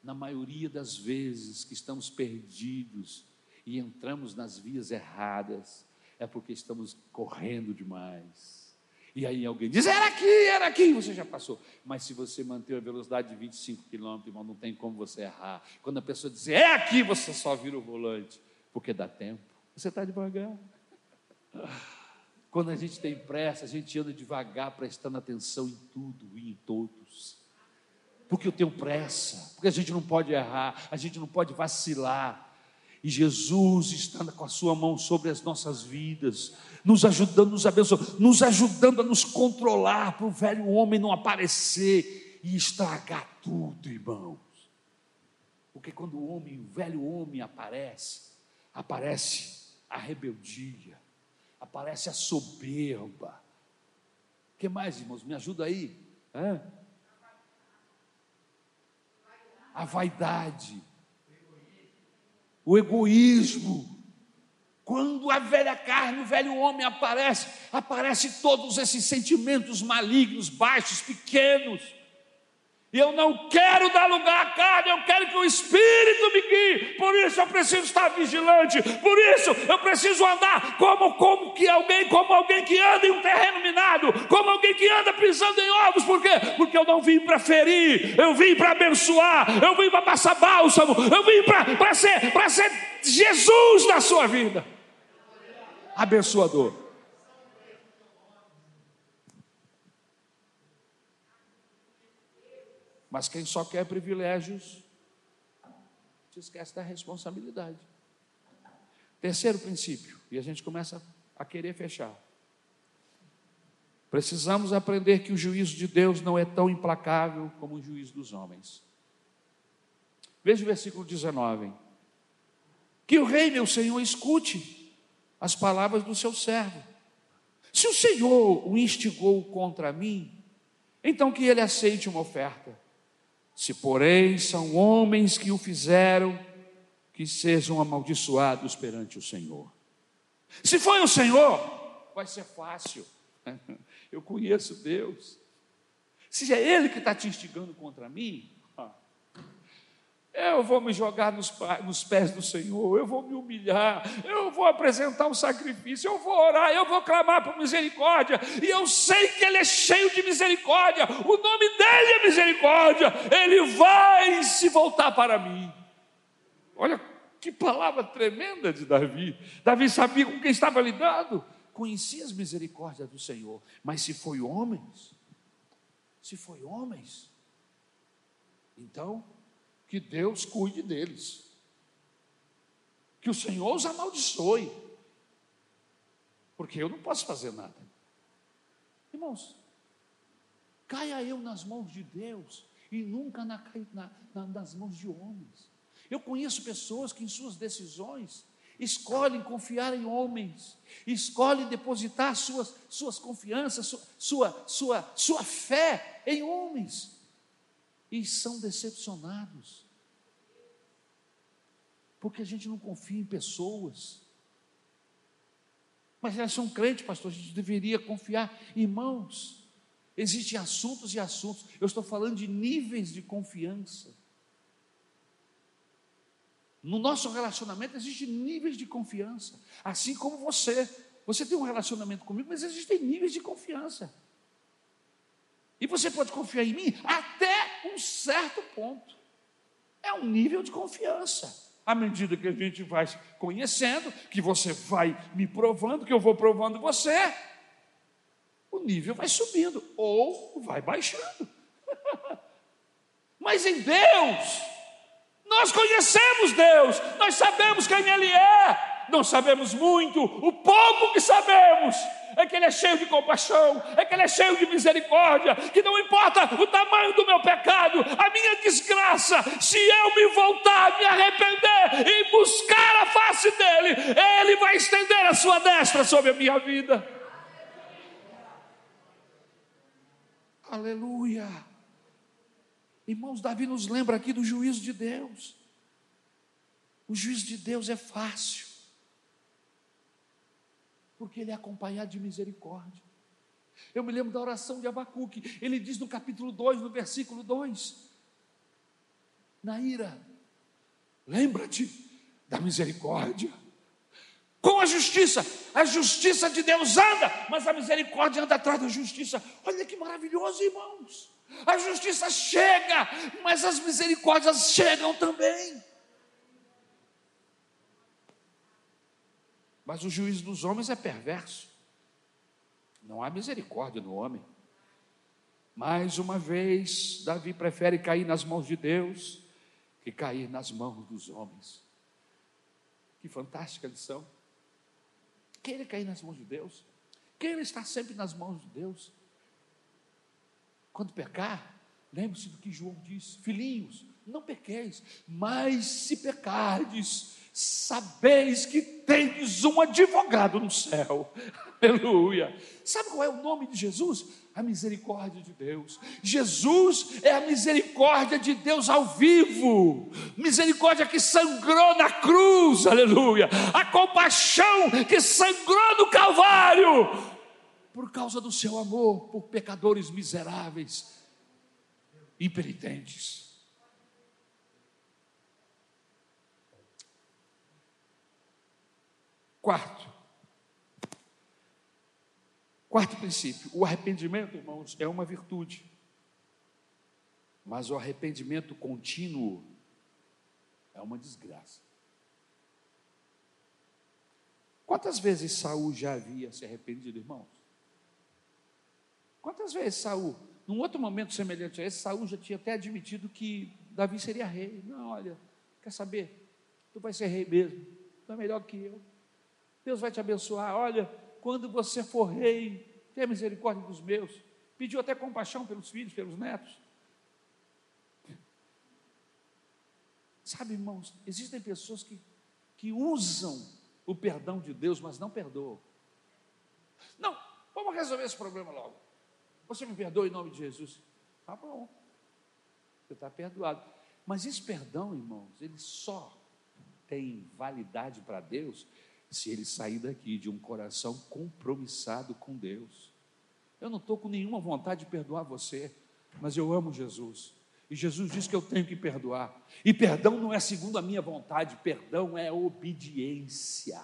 Na maioria das vezes que estamos perdidos e entramos nas vias erradas, é porque estamos correndo demais. E aí alguém diz, era aqui, era aqui, você já passou. Mas se você manter a velocidade de 25 km, irmão, não tem como você errar. Quando a pessoa diz, é aqui, você só vira o volante, porque dá tempo. Você está devagar. Quando a gente tem pressa, a gente anda devagar, prestando atenção em tudo e em todos. Porque eu tenho pressa, porque a gente não pode errar, a gente não pode vacilar. E Jesus está com a sua mão sobre as nossas vidas, nos ajudando, nos abençoando, nos ajudando a nos controlar para o velho homem não aparecer e estragar tudo, irmãos. Porque quando o homem, o velho homem aparece, aparece a rebeldia, aparece a soberba. O que mais, irmãos? Me ajuda aí. Hã? A vaidade o egoísmo. Quando a velha carne, o velho homem aparece, aparece todos esses sentimentos malignos, baixos, pequenos. E eu não quero dar lugar à carne, eu quero que o Espírito me guie. Por isso eu preciso estar vigilante. Por isso eu preciso andar como, como que alguém, como alguém que anda em um terreno minado, como alguém que anda pisando em ovos. Por quê? Porque eu não vim para ferir, eu vim para abençoar, eu vim para passar bálsamo, eu vim para ser, ser Jesus na sua vida. Abençoador. Mas quem só quer privilégios, se esquece da responsabilidade. Terceiro princípio, e a gente começa a querer fechar. Precisamos aprender que o juízo de Deus não é tão implacável como o juízo dos homens. Veja o versículo 19. Que o rei, meu senhor, escute as palavras do seu servo. Se o Senhor o instigou contra mim, então que ele aceite uma oferta. Se, porém, são homens que o fizeram, que sejam amaldiçoados perante o Senhor. Se foi o Senhor, vai ser fácil. <laughs> Eu conheço Deus. Se é Ele que está te instigando contra mim, eu vou me jogar nos, nos, pés do Senhor, eu vou me humilhar, eu vou apresentar um sacrifício, eu vou orar, eu vou clamar por misericórdia, e eu sei que Ele é cheio de misericórdia, o nome dEle é misericórdia, Ele vai se voltar para mim. Olha que palavra tremenda de Davi. Davi sabia com quem estava lidando, conhecia as misericórdias do Senhor, mas se foi homens, se foi homens, então que Deus cuide deles. Que o Senhor os amaldiçoe. Porque eu não posso fazer nada. Irmãos, caia eu nas mãos de Deus e nunca na, na, na, nas mãos de homens. Eu conheço pessoas que em suas decisões escolhem confiar em homens, escolhem depositar suas, suas confianças, sua, sua, sua, sua fé em homens e são decepcionados. Porque a gente não confia em pessoas. Mas elas são crentes, pastor, a gente deveria confiar. Irmãos, existem assuntos e assuntos. Eu estou falando de níveis de confiança. No nosso relacionamento existem níveis de confiança. Assim como você. Você tem um relacionamento comigo, mas existem níveis de confiança. E você pode confiar em mim até um certo ponto. É um nível de confiança. À medida que a gente vai conhecendo, que você vai me provando, que eu vou provando você, o nível vai subindo ou vai baixando. <laughs> Mas em Deus, nós conhecemos Deus, nós sabemos quem Ele é, não sabemos muito, o pouco que sabemos é que Ele é cheio de compaixão, é que Ele é cheio de misericórdia, que não importa o tamanho do meu pecado, a minha desgraça, se eu me voltar, me arrepender e buscar a face dEle, Ele vai estender a sua destra sobre a minha vida. Aleluia. Irmãos, Davi nos lembra aqui do juízo de Deus. O juízo de Deus é fácil porque ele é acompanhado de misericórdia. Eu me lembro da oração de Abacuque, ele diz no capítulo 2, no versículo 2: Naíra, lembra-te da misericórdia. Com a justiça, a justiça de Deus anda, mas a misericórdia anda atrás da justiça. Olha que maravilhoso, irmãos. A justiça chega, mas as misericórdias chegam também. Mas o juízo dos homens é perverso. Não há misericórdia no homem. Mais uma vez, Davi prefere cair nas mãos de Deus que cair nas mãos dos homens. Que fantástica lição. Queira cair nas mãos de Deus. Queira estar sempre nas mãos de Deus. Quando pecar, lembre-se do que João disse: Filhinhos, não pequeis, mas se pecardes, sabeis que tendes um advogado no céu. <laughs> Aleluia. Sabe qual é o nome de Jesus? A misericórdia de Deus. Jesus é a misericórdia de Deus ao vivo. Misericórdia que sangrou na cruz. Aleluia. A compaixão que sangrou no Calvário. Por causa do seu amor por pecadores miseráveis, impenitentes. Quarto, quarto princípio: o arrependimento, irmãos, é uma virtude, mas o arrependimento contínuo é uma desgraça. Quantas vezes Saul já havia se arrependido, irmãos? Quantas vezes Saul, num outro momento semelhante a esse, Saul já tinha até admitido que Davi seria rei. Não, olha, quer saber? Tu vai ser rei mesmo, tu é melhor que eu. Deus vai te abençoar. Olha, quando você for rei, tenha misericórdia dos meus. Pediu até compaixão pelos filhos, pelos netos. Sabe, irmãos, existem pessoas que, que usam o perdão de Deus, mas não perdoam. Não, vamos resolver esse problema logo. Você me perdoa em nome de Jesus? Tá bom, você está perdoado. Mas esse perdão, irmãos, ele só tem validade para Deus se ele sair daqui de um coração compromissado com Deus. Eu não estou com nenhuma vontade de perdoar você, mas eu amo Jesus. E Jesus diz que eu tenho que perdoar. E perdão não é segundo a minha vontade, perdão é obediência.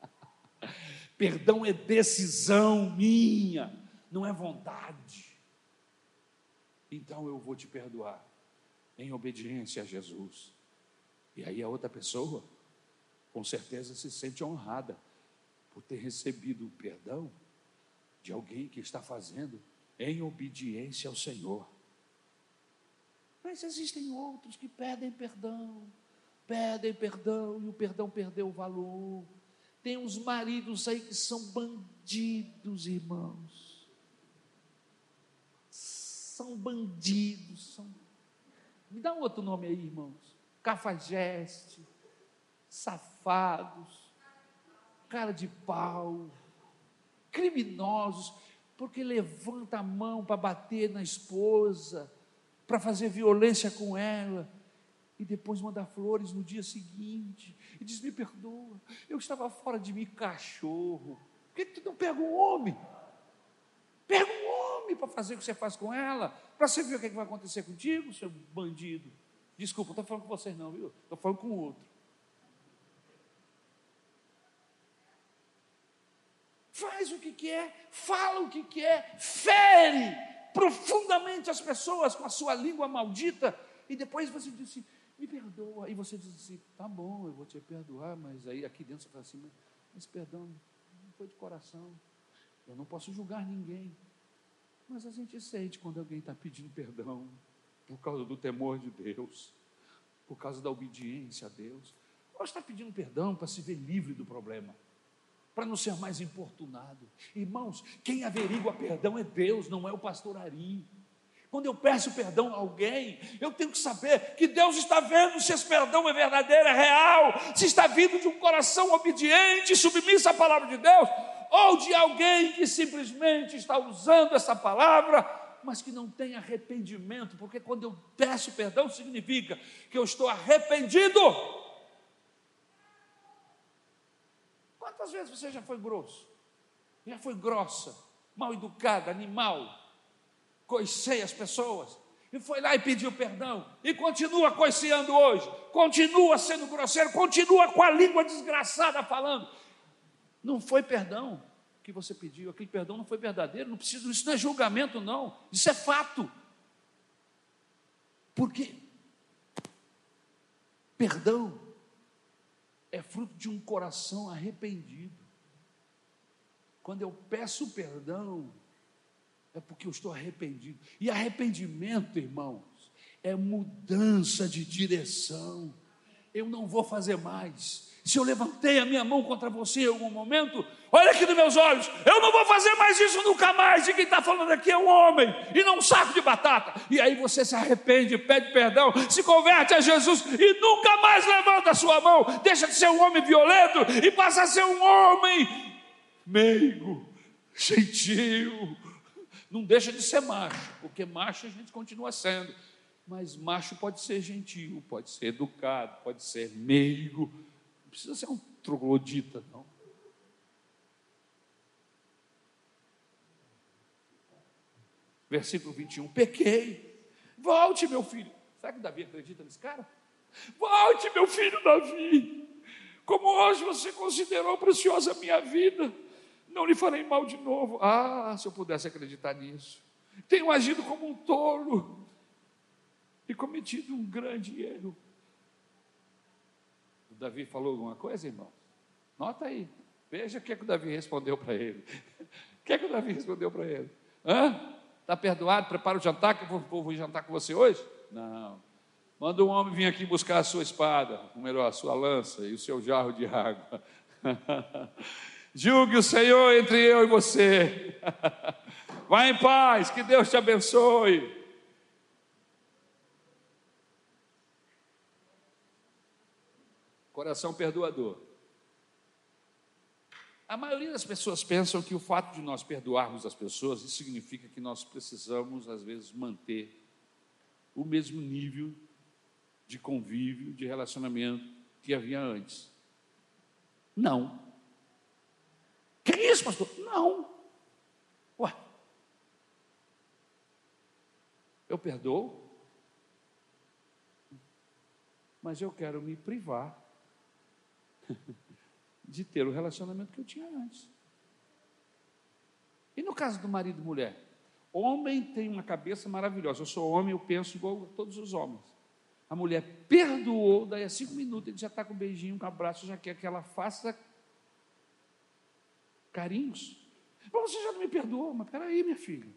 <laughs> perdão é decisão minha, não é vontade. Então eu vou te perdoar em obediência a Jesus. E aí a outra pessoa com certeza se sente honrada por ter recebido o perdão de alguém que está fazendo em obediência ao Senhor. Mas existem outros que pedem perdão, pedem perdão e o perdão perdeu o valor. Tem uns maridos aí que são bandidos, irmãos. São bandidos, são. Me dá um outro nome aí, irmãos. Cafajeste, safados, cara de pau, criminosos, porque levanta a mão para bater na esposa, para fazer violência com ela, e depois manda flores no dia seguinte, e diz: Me perdoa, eu estava fora de mim, cachorro. Por que tu não pega um homem? Pega um homem para fazer o que você faz com ela, para você ver o que, é que vai acontecer contigo, seu bandido. Desculpa, não estou falando com vocês, não, viu? Estou falando com outro. Faz o que quer, fala o que quer, fere profundamente as pessoas com a sua língua maldita, e depois você diz assim, me perdoa, e você diz assim, tá bom, eu vou te perdoar, mas aí aqui dentro você fala assim, mas, mas perdão, não foi de coração, eu não posso julgar ninguém, mas a gente sente quando alguém está pedindo perdão, por causa do temor de Deus, por causa da obediência a Deus, ou está pedindo perdão para se ver livre do problema para não ser mais importunado. Irmãos, quem averigua perdão é Deus, não é o pastor Ari. Quando eu peço perdão a alguém, eu tenho que saber que Deus está vendo se esse perdão é verdadeiro, é real, se está vindo de um coração obediente, submisso à palavra de Deus, ou de alguém que simplesmente está usando essa palavra mas que não tem arrependimento, porque quando eu peço perdão, significa que eu estou arrependido. Quantas vezes você já foi grosso? Já foi grossa, mal educada, animal, coicei as pessoas, e foi lá e pediu perdão, e continua coiceando hoje, continua sendo grosseiro, continua com a língua desgraçada falando. Não foi perdão que você pediu, aquele perdão não foi verdadeiro, não precisa, isso não é julgamento, não, isso é fato. Porque perdão é fruto de um coração arrependido. Quando eu peço perdão, é porque eu estou arrependido. E arrependimento, irmãos, é mudança de direção. Eu não vou fazer mais. Se eu levantei a minha mão contra você em algum momento, olha aqui nos meus olhos, eu não vou fazer mais isso nunca mais. E quem está falando aqui é um homem e não um saco de batata. E aí você se arrepende, pede perdão, se converte a Jesus e nunca mais levanta a sua mão, deixa de ser um homem violento e passa a ser um homem meigo, gentil, não deixa de ser macho, porque macho a gente continua sendo. Mas macho pode ser gentil, pode ser educado, pode ser meigo. Não precisa ser um troglodita, não. Versículo 21. Pequei. Volte, meu filho. Será que Davi acredita nesse cara? Volte, meu filho Davi. Como hoje você considerou preciosa a minha vida não lhe farei mal de novo. Ah, se eu pudesse acreditar nisso. Tenho agido como um tolo e cometido um grande erro. O Davi falou alguma coisa, irmão? Nota aí. Veja o que, é que o Davi respondeu para ele. <laughs> O que é que o Davi respondeu para ele? Hã? Está perdoado? Prepara o jantar, que eu vou, vou jantar com você hoje? Não. Manda um homem vir aqui buscar a sua espada, ou melhor, a sua lança e o seu jarro de água. <laughs> Julgue o Senhor entre eu e você. <laughs> Vá em paz, que Deus te abençoe. Coração perdoador. A maioria das pessoas pensam que o fato de nós perdoarmos as pessoas, isso significa que nós precisamos, às vezes, manter o mesmo nível de convívio, de relacionamento que havia antes. Não. Que isso, pastor? Não. Ué. Eu perdoo, mas eu quero me privar <laughs> de ter o relacionamento que eu tinha antes. E no caso do marido e mulher? Homem tem uma cabeça maravilhosa. Eu sou homem, eu penso igual a todos os homens. A mulher perdoou, daí a cinco minutos ele já está com um beijinho, com um abraço, já quer que ela faça carinhos. Bom, você já não me perdoou, mas peraí, minha filha.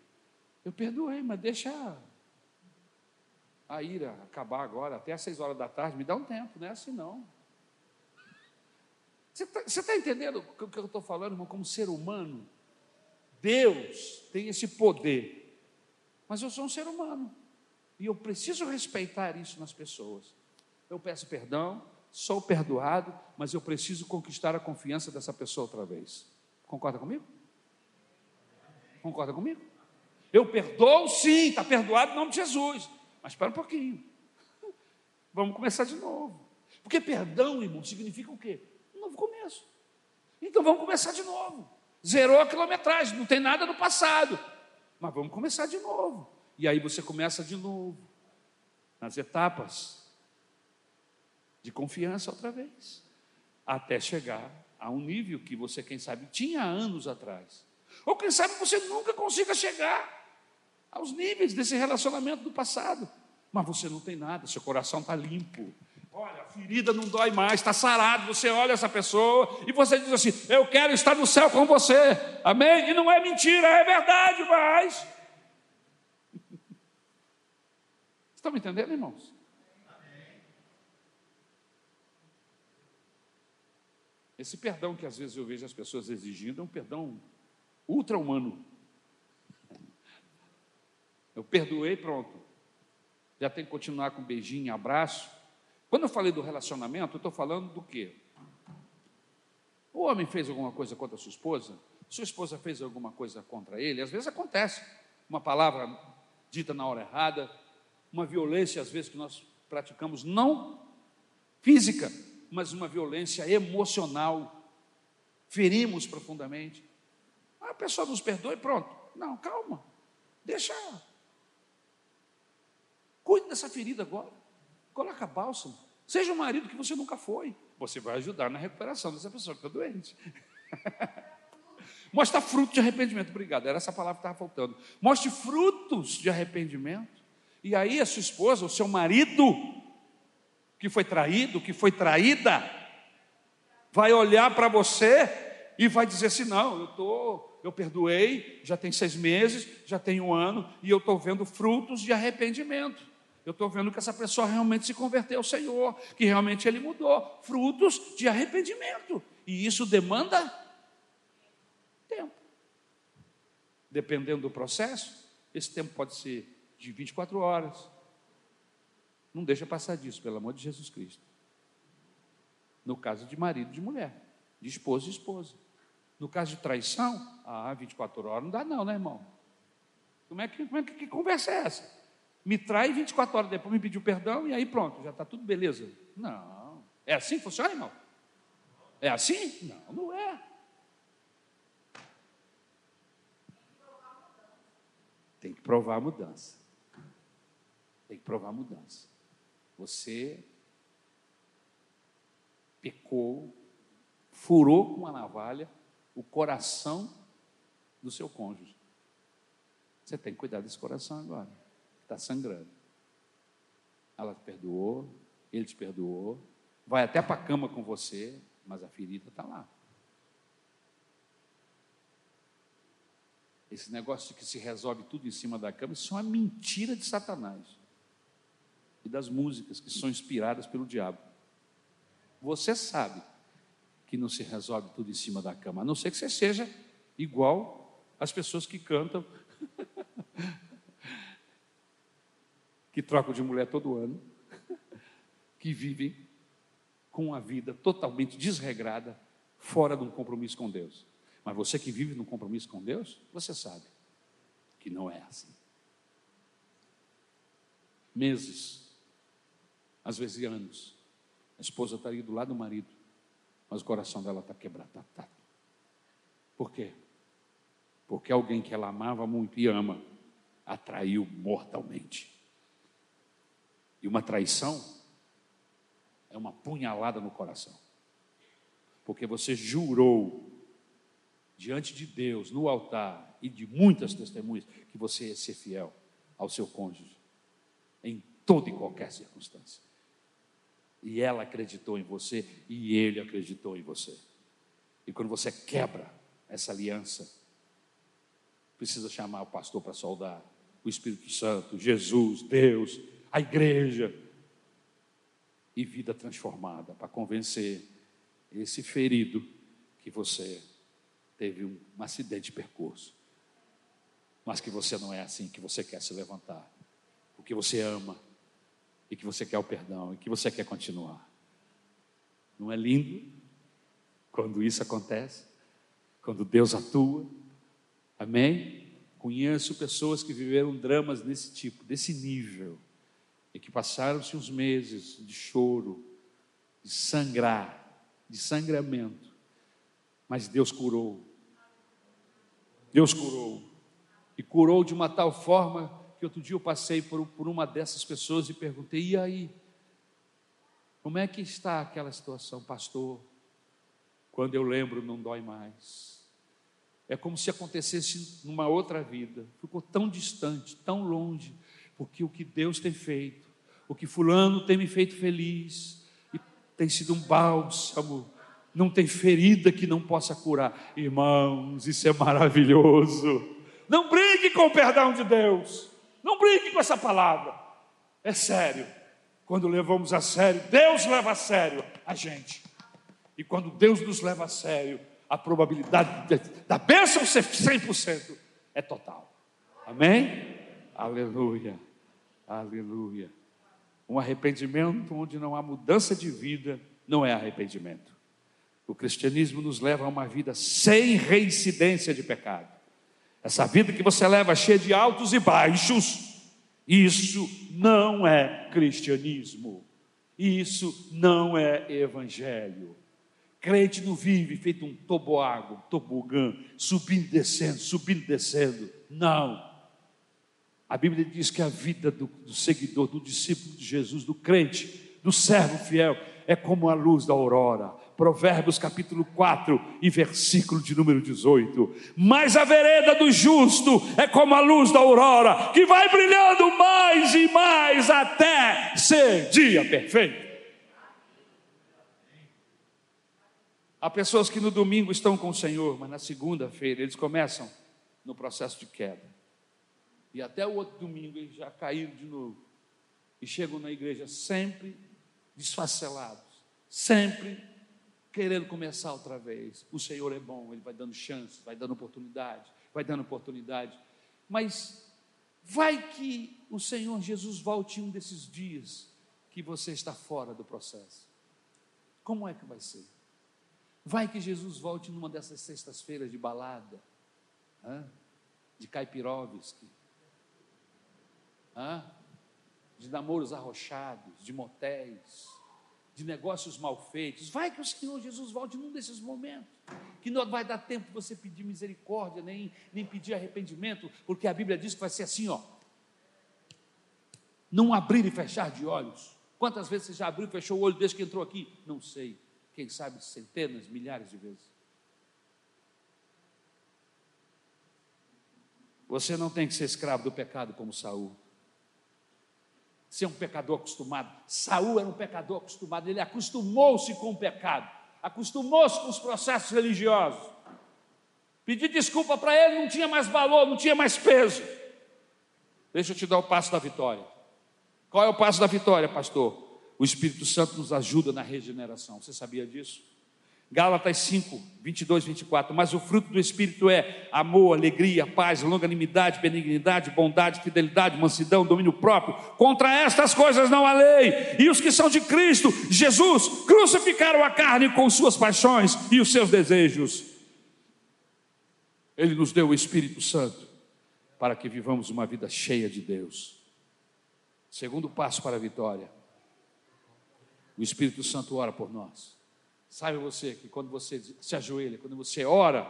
Eu perdoei, mas deixa a ira acabar agora, até às seis horas da tarde, me dá um tempo, não é assim não. Você está tá entendendo o que eu estou falando, irmão, como ser humano? Deus tem esse poder, mas eu sou um ser humano, e eu preciso respeitar isso nas pessoas. Eu peço perdão, sou perdoado, mas eu preciso conquistar a confiança dessa pessoa outra vez. Concorda comigo? Concorda comigo? Eu perdoo sim, está perdoado em nome de Jesus. Mas espera um pouquinho. <laughs> Vamos começar de novo. Porque perdão, irmão, significa o quê? Então vamos começar de novo. Zerou a quilometragem, não tem nada no passado. Mas vamos começar de novo. E aí você começa de novo. Nas etapas de confiança outra vez. Até chegar a um nível que você, quem sabe, tinha anos atrás. Ou quem sabe você nunca consiga chegar aos níveis desse relacionamento do passado. Mas você não tem nada, seu coração está limpo. Olha, a ferida não dói mais, está sarado. Você olha essa pessoa e você diz assim: Eu quero estar no céu com você. Amém? E não é mentira, é verdade, mas. <laughs> Estão me entendendo, irmãos? Esse perdão que às vezes eu vejo as pessoas exigindo é um perdão ultra-humano. Eu perdoei, pronto. Já tem que continuar com beijinho, abraço. Quando eu falei do relacionamento, eu estou falando do quê? O homem fez alguma coisa contra a sua esposa? Sua esposa fez alguma coisa contra ele? Às vezes acontece. Uma palavra dita na hora errada, uma violência às vezes que nós praticamos não física, mas uma violência emocional. Ferimos profundamente. A pessoa nos perdoa e pronto. Não, calma. Deixa. Cuide dessa ferida agora. Coloca bálsamo. Seja o marido que você nunca foi. Você vai ajudar na recuperação dessa pessoa que está doente. <laughs> Mostra fruto de arrependimento. Obrigado, era essa palavra que estava faltando. Mostre frutos de arrependimento. E aí a sua esposa, o seu marido, que foi traído, que foi traída, vai olhar para você e vai dizer assim: não, eu tô, eu perdoei, já tem seis meses, já tem um ano, e eu estou vendo frutos de arrependimento. Eu estou vendo que essa pessoa realmente se converteu ao Senhor, que realmente ele mudou. Frutos de arrependimento. E isso demanda tempo. Dependendo do processo, esse tempo pode ser de 24 horas. Não deixa passar disso, pelo amor de Jesus Cristo. No caso de marido e de mulher, de esposo e esposa. No caso de traição, ah, 24 horas não dá não, né, irmão? Como é que, como é que, que conversa é essa? Me trai 24 horas depois, me pediu perdão e aí pronto, já está tudo beleza. Não. É assim que funciona, irmão? É assim? Não, não é. Tem que provar a mudança. Tem que provar a mudança. Você pecou, furou com a navalha o coração do seu cônjuge. Você tem que cuidar desse coração agora. Está sangrando. Ela te perdoou, ele te perdoou, vai até para a cama com você, mas a ferida está lá. Esse negócio que se resolve tudo em cima da cama, isso é uma mentira de Satanás e das músicas que são inspiradas pelo diabo. Você sabe que não se resolve tudo em cima da cama, a não ser que você seja igual às pessoas que cantam, <laughs> que trocam de mulher todo ano, que vivem com a vida totalmente desregrada, fora de um compromisso com Deus. Mas você que vive num compromisso com Deus, você sabe que não é assim. Meses às vezes anos. A esposa está ali do lado do marido, mas o coração dela está quebrado. Tá, tá. Por quê? Porque alguém que ela amava muito e ama atraiu mortalmente. E uma traição é uma punhalada no coração. Porque você jurou diante de Deus, no altar e de muitas testemunhas, que você ia ser fiel ao seu cônjuge em toda e qualquer circunstância. E ela acreditou em você e ele acreditou em você. E quando você quebra essa aliança, precisa chamar o pastor para soldar, o Espírito Santo, Jesus, Deus, a igreja e vida transformada para convencer esse ferido que você teve um, acidente de percurso, mas que você não é assim, que você quer se levantar, porque você ama e que você quer o perdão e que você quer continuar. Não é lindo quando isso acontece? Quando Deus atua? Amém? Conheço pessoas que viveram dramas desse tipo, desse nível, e que passaram-se uns meses de choro, de sangrar, de sangramento, mas Deus curou. Deus curou. E curou de uma tal forma que outro dia eu passei por, por uma dessas pessoas e perguntei: e aí? Como é que está aquela situação, pastor? Quando eu lembro, não dói mais. É como se acontecesse numa outra vida. Ficou tão distante, tão longe, porque o que Deus tem feito, o que Fulano tem me feito feliz, e tem sido um bálsamo, não tem ferida que não possa curar. Irmãos, isso é maravilhoso. Não brigue com o perdão de Deus. Não brinque com essa palavra. É sério. Quando levamos a sério, Deus leva a sério a gente. E quando Deus nos leva a sério, a probabilidade da bênção ser 100% é total. Amém? Aleluia. Aleluia. Um arrependimento onde não há mudança de vida não é arrependimento. O cristianismo nos leva a uma vida sem reincidência de pecado. Essa vida que você leva cheia de altos e baixos, Isso não é cristianismo. Isso não é evangelho. Crente não vive feito um toboágua, tobogã, subindo e descendo, subindo e descendo. Não. A Bíblia diz que a vida do, do seguidor, do discípulo de Jesus, do crente, do servo fiel, é como a luz da aurora. Provérbios capítulo 4 e versículo de número 18. Mas a vereda do justo é como a luz da aurora, que vai brilhando mais e mais até ser dia perfeito. Há pessoas que no domingo estão com o Senhor, mas na segunda-feira eles começam no processo de queda. E até o outro domingo eles já caíram de novo. E chegam na igreja sempre desfacelados, sempre querendo começar outra vez. O Senhor é bom, Ele vai dando chance, vai dando oportunidade, vai dando oportunidade. Mas vai que o Senhor Jesus volte um desses dias que você está fora do processo. Como é que vai ser? Vai que Jesus volte numa dessas sextas-feiras de balada, de De namoros arrochados, de motéis, de negócios mal feitos. Vai que o Senhor Jesus volte num desses momentos, que não vai dar tempo você pedir misericórdia, nem, nem pedir arrependimento, porque a Bíblia diz que vai ser assim, ó. Não abrir e fechar de olhos. Quantas vezes você já abriu e fechou o olho desde que entrou aqui? Não sei quem sabe centenas, milhares de vezes. Você não tem que ser escravo do pecado como Saul. Ser um pecador acostumado. Saul era um pecador acostumado, ele acostumou-se com o pecado, acostumou-se com os processos religiosos. Pedir desculpa para ele não tinha mais valor, não tinha mais peso. Deixa eu te dar o passo da vitória. Qual é o passo da vitória, pastor? o Espírito Santo nos ajuda na regeneração. Você sabia disso? Gálatas 5, 22, 24. Mas o fruto do Espírito é amor, alegria, paz, longanimidade, benignidade, bondade, fidelidade, mansidão, domínio próprio. Contra estas coisas não há lei. E os que são de Cristo, Jesus, crucificaram a carne com suas paixões e os seus desejos. Ele nos deu o Espírito Santo para que vivamos uma vida cheia de Deus. Segundo passo para a vitória o Espírito Santo ora por nós. Saiba você que quando você se ajoelha, quando você ora,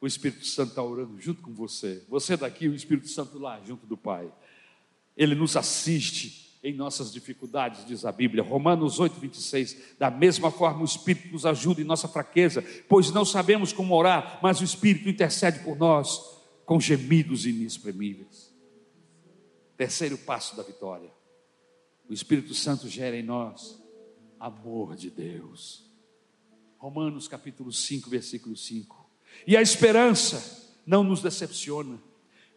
o Espírito Santo está orando junto com você. Você daqui, o Espírito Santo lá, junto do Pai. Ele nos assiste em nossas dificuldades, diz a Bíblia. Romanos 8, 26. Da mesma forma, o Espírito nos ajuda em nossa fraqueza, pois não sabemos como orar, mas o Espírito intercede por nós com gemidos inexprimíveis. Terceiro passo da vitória. O Espírito Santo gera em nós amor de Deus. Romanos capítulo 5, versículo 5. E a esperança não nos decepciona,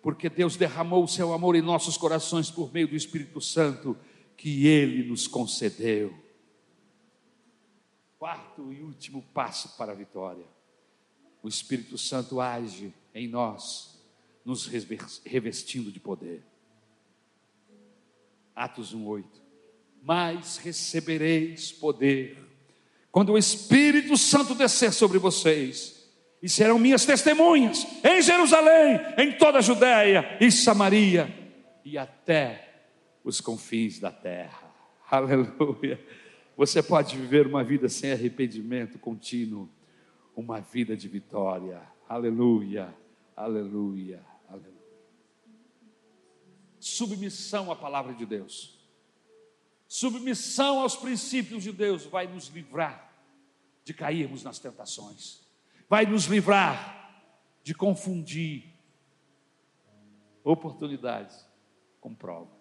porque Deus derramou o seu amor em nossos corações por meio do Espírito Santo que ele nos concedeu. Quarto e último passo para a vitória. O Espírito Santo age em nós, nos revestindo de poder. Atos 1:8 mas recebereis poder. Quando o Espírito Santo descer sobre vocês, e serão minhas testemunhas em Jerusalém, em toda a Judéia e Samaria e até os confins da terra. <laughs> Aleluia. Você pode viver uma vida sem arrependimento contínuo, uma vida de vitória. Aleluia. Aleluia. Aleluia. Submissão à palavra de Deus submissão aos princípios de Deus vai nos livrar de cairmos nas tentações, vai nos livrar de confundir oportunidades com provas.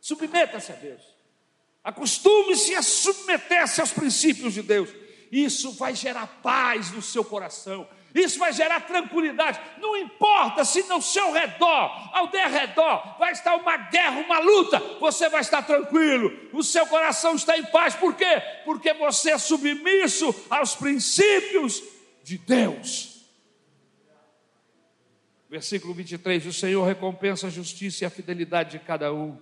Submeta-se a Deus, acostume-se a submeter-se aos princípios de Deus, isso vai gerar paz no seu coração, isso vai gerar tranquilidade. Não importa se no seu redor, ao derredor, vai estar uma guerra, uma luta, você vai estar tranquilo. O seu coração está em paz. Por quê? Porque você é submisso aos princípios de Deus. Versículo 23: O Senhor recompensa a justiça e a fidelidade de cada um.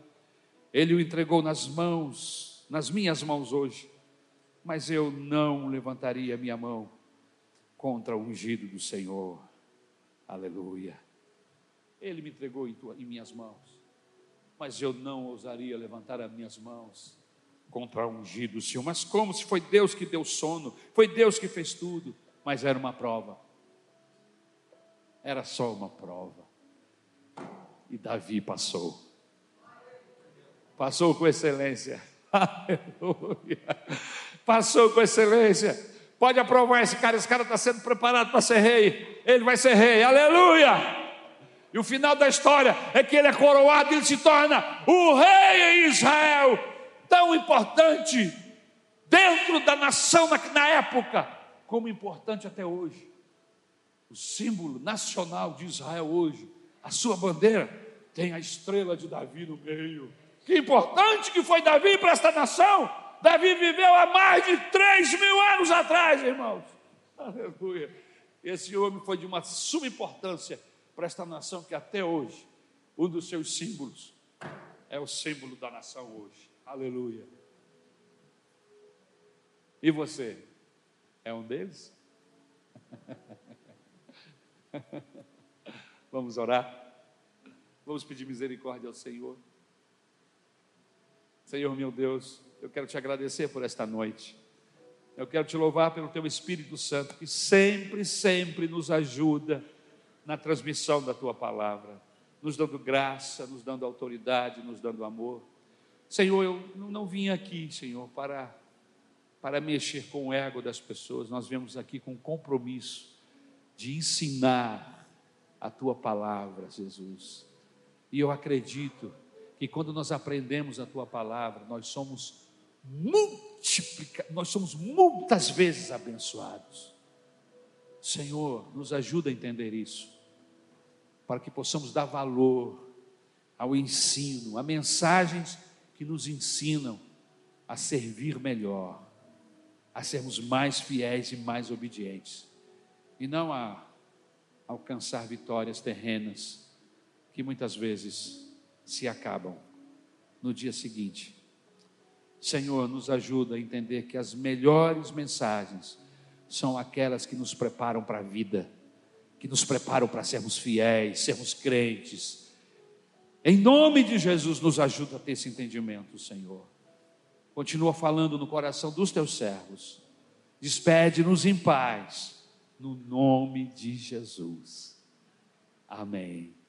Ele o entregou nas mãos, nas minhas mãos hoje, mas eu não levantaria minha mão contra o ungido do Senhor. Aleluia. Ele me entregou em, tua, em minhas mãos. mas eu não ousaria levantar as minhas mãos contra o ungido do Senhor. Mas como se foi Deus que deu sono, foi Deus que fez tudo, mas era uma prova. Era só uma prova. E Davi passou. Passou com excelência. <laughs> Aleluia. Passou com excelência. Pode aprovar esse cara, esse cara está sendo preparado para ser rei. Ele vai ser rei. Aleluia. E o final da história é que ele é coroado e ele se torna o rei em Israel, tão importante dentro da nação na, na época, como importante até hoje. O símbolo nacional de Israel hoje, a sua bandeira, tem a estrela de Davi no meio. Que importante que foi Davi para esta nação. Davi viveu há mais de três mil anos atrás, irmãos. Aleluia. Esse homem foi de uma suma importância para esta nação que até hoje, um dos seus símbolos é o símbolo da nação hoje. Aleluia. E você? É um deles? <laughs> Vamos orar? Vamos pedir misericórdia ao Senhor. Senhor meu Deus, eu quero te agradecer por esta noite. Eu quero te louvar pelo teu Espírito Santo que sempre, sempre nos ajuda na transmissão da tua palavra, nos dando graça, nos dando autoridade, nos dando amor. Senhor, eu não vim aqui, Senhor, para para mexer com o ego das pessoas. Nós viemos aqui com compromisso de ensinar a tua palavra, Jesus. E eu acredito que quando nós aprendemos a tua palavra, nós somos multiplica, nós somos muitas vezes abençoados. Senhor, nos ajuda a entender isso para que possamos dar valor ao ensino, a mensagens que nos ensinam a servir melhor, a sermos mais fiéis e mais obedientes, e não a alcançar vitórias terrenas que muitas vezes se acabam no dia seguinte. Senhor, nos ajuda a entender que as melhores mensagens são aquelas que nos preparam para a vida que nos preparam para sermos fiéis, sermos crentes. Em nome de Jesus, nos ajuda a ter esse entendimento, Senhor. Continua falando no coração dos teus servos. Despede-nos em paz, no nome de Jesus. Amém.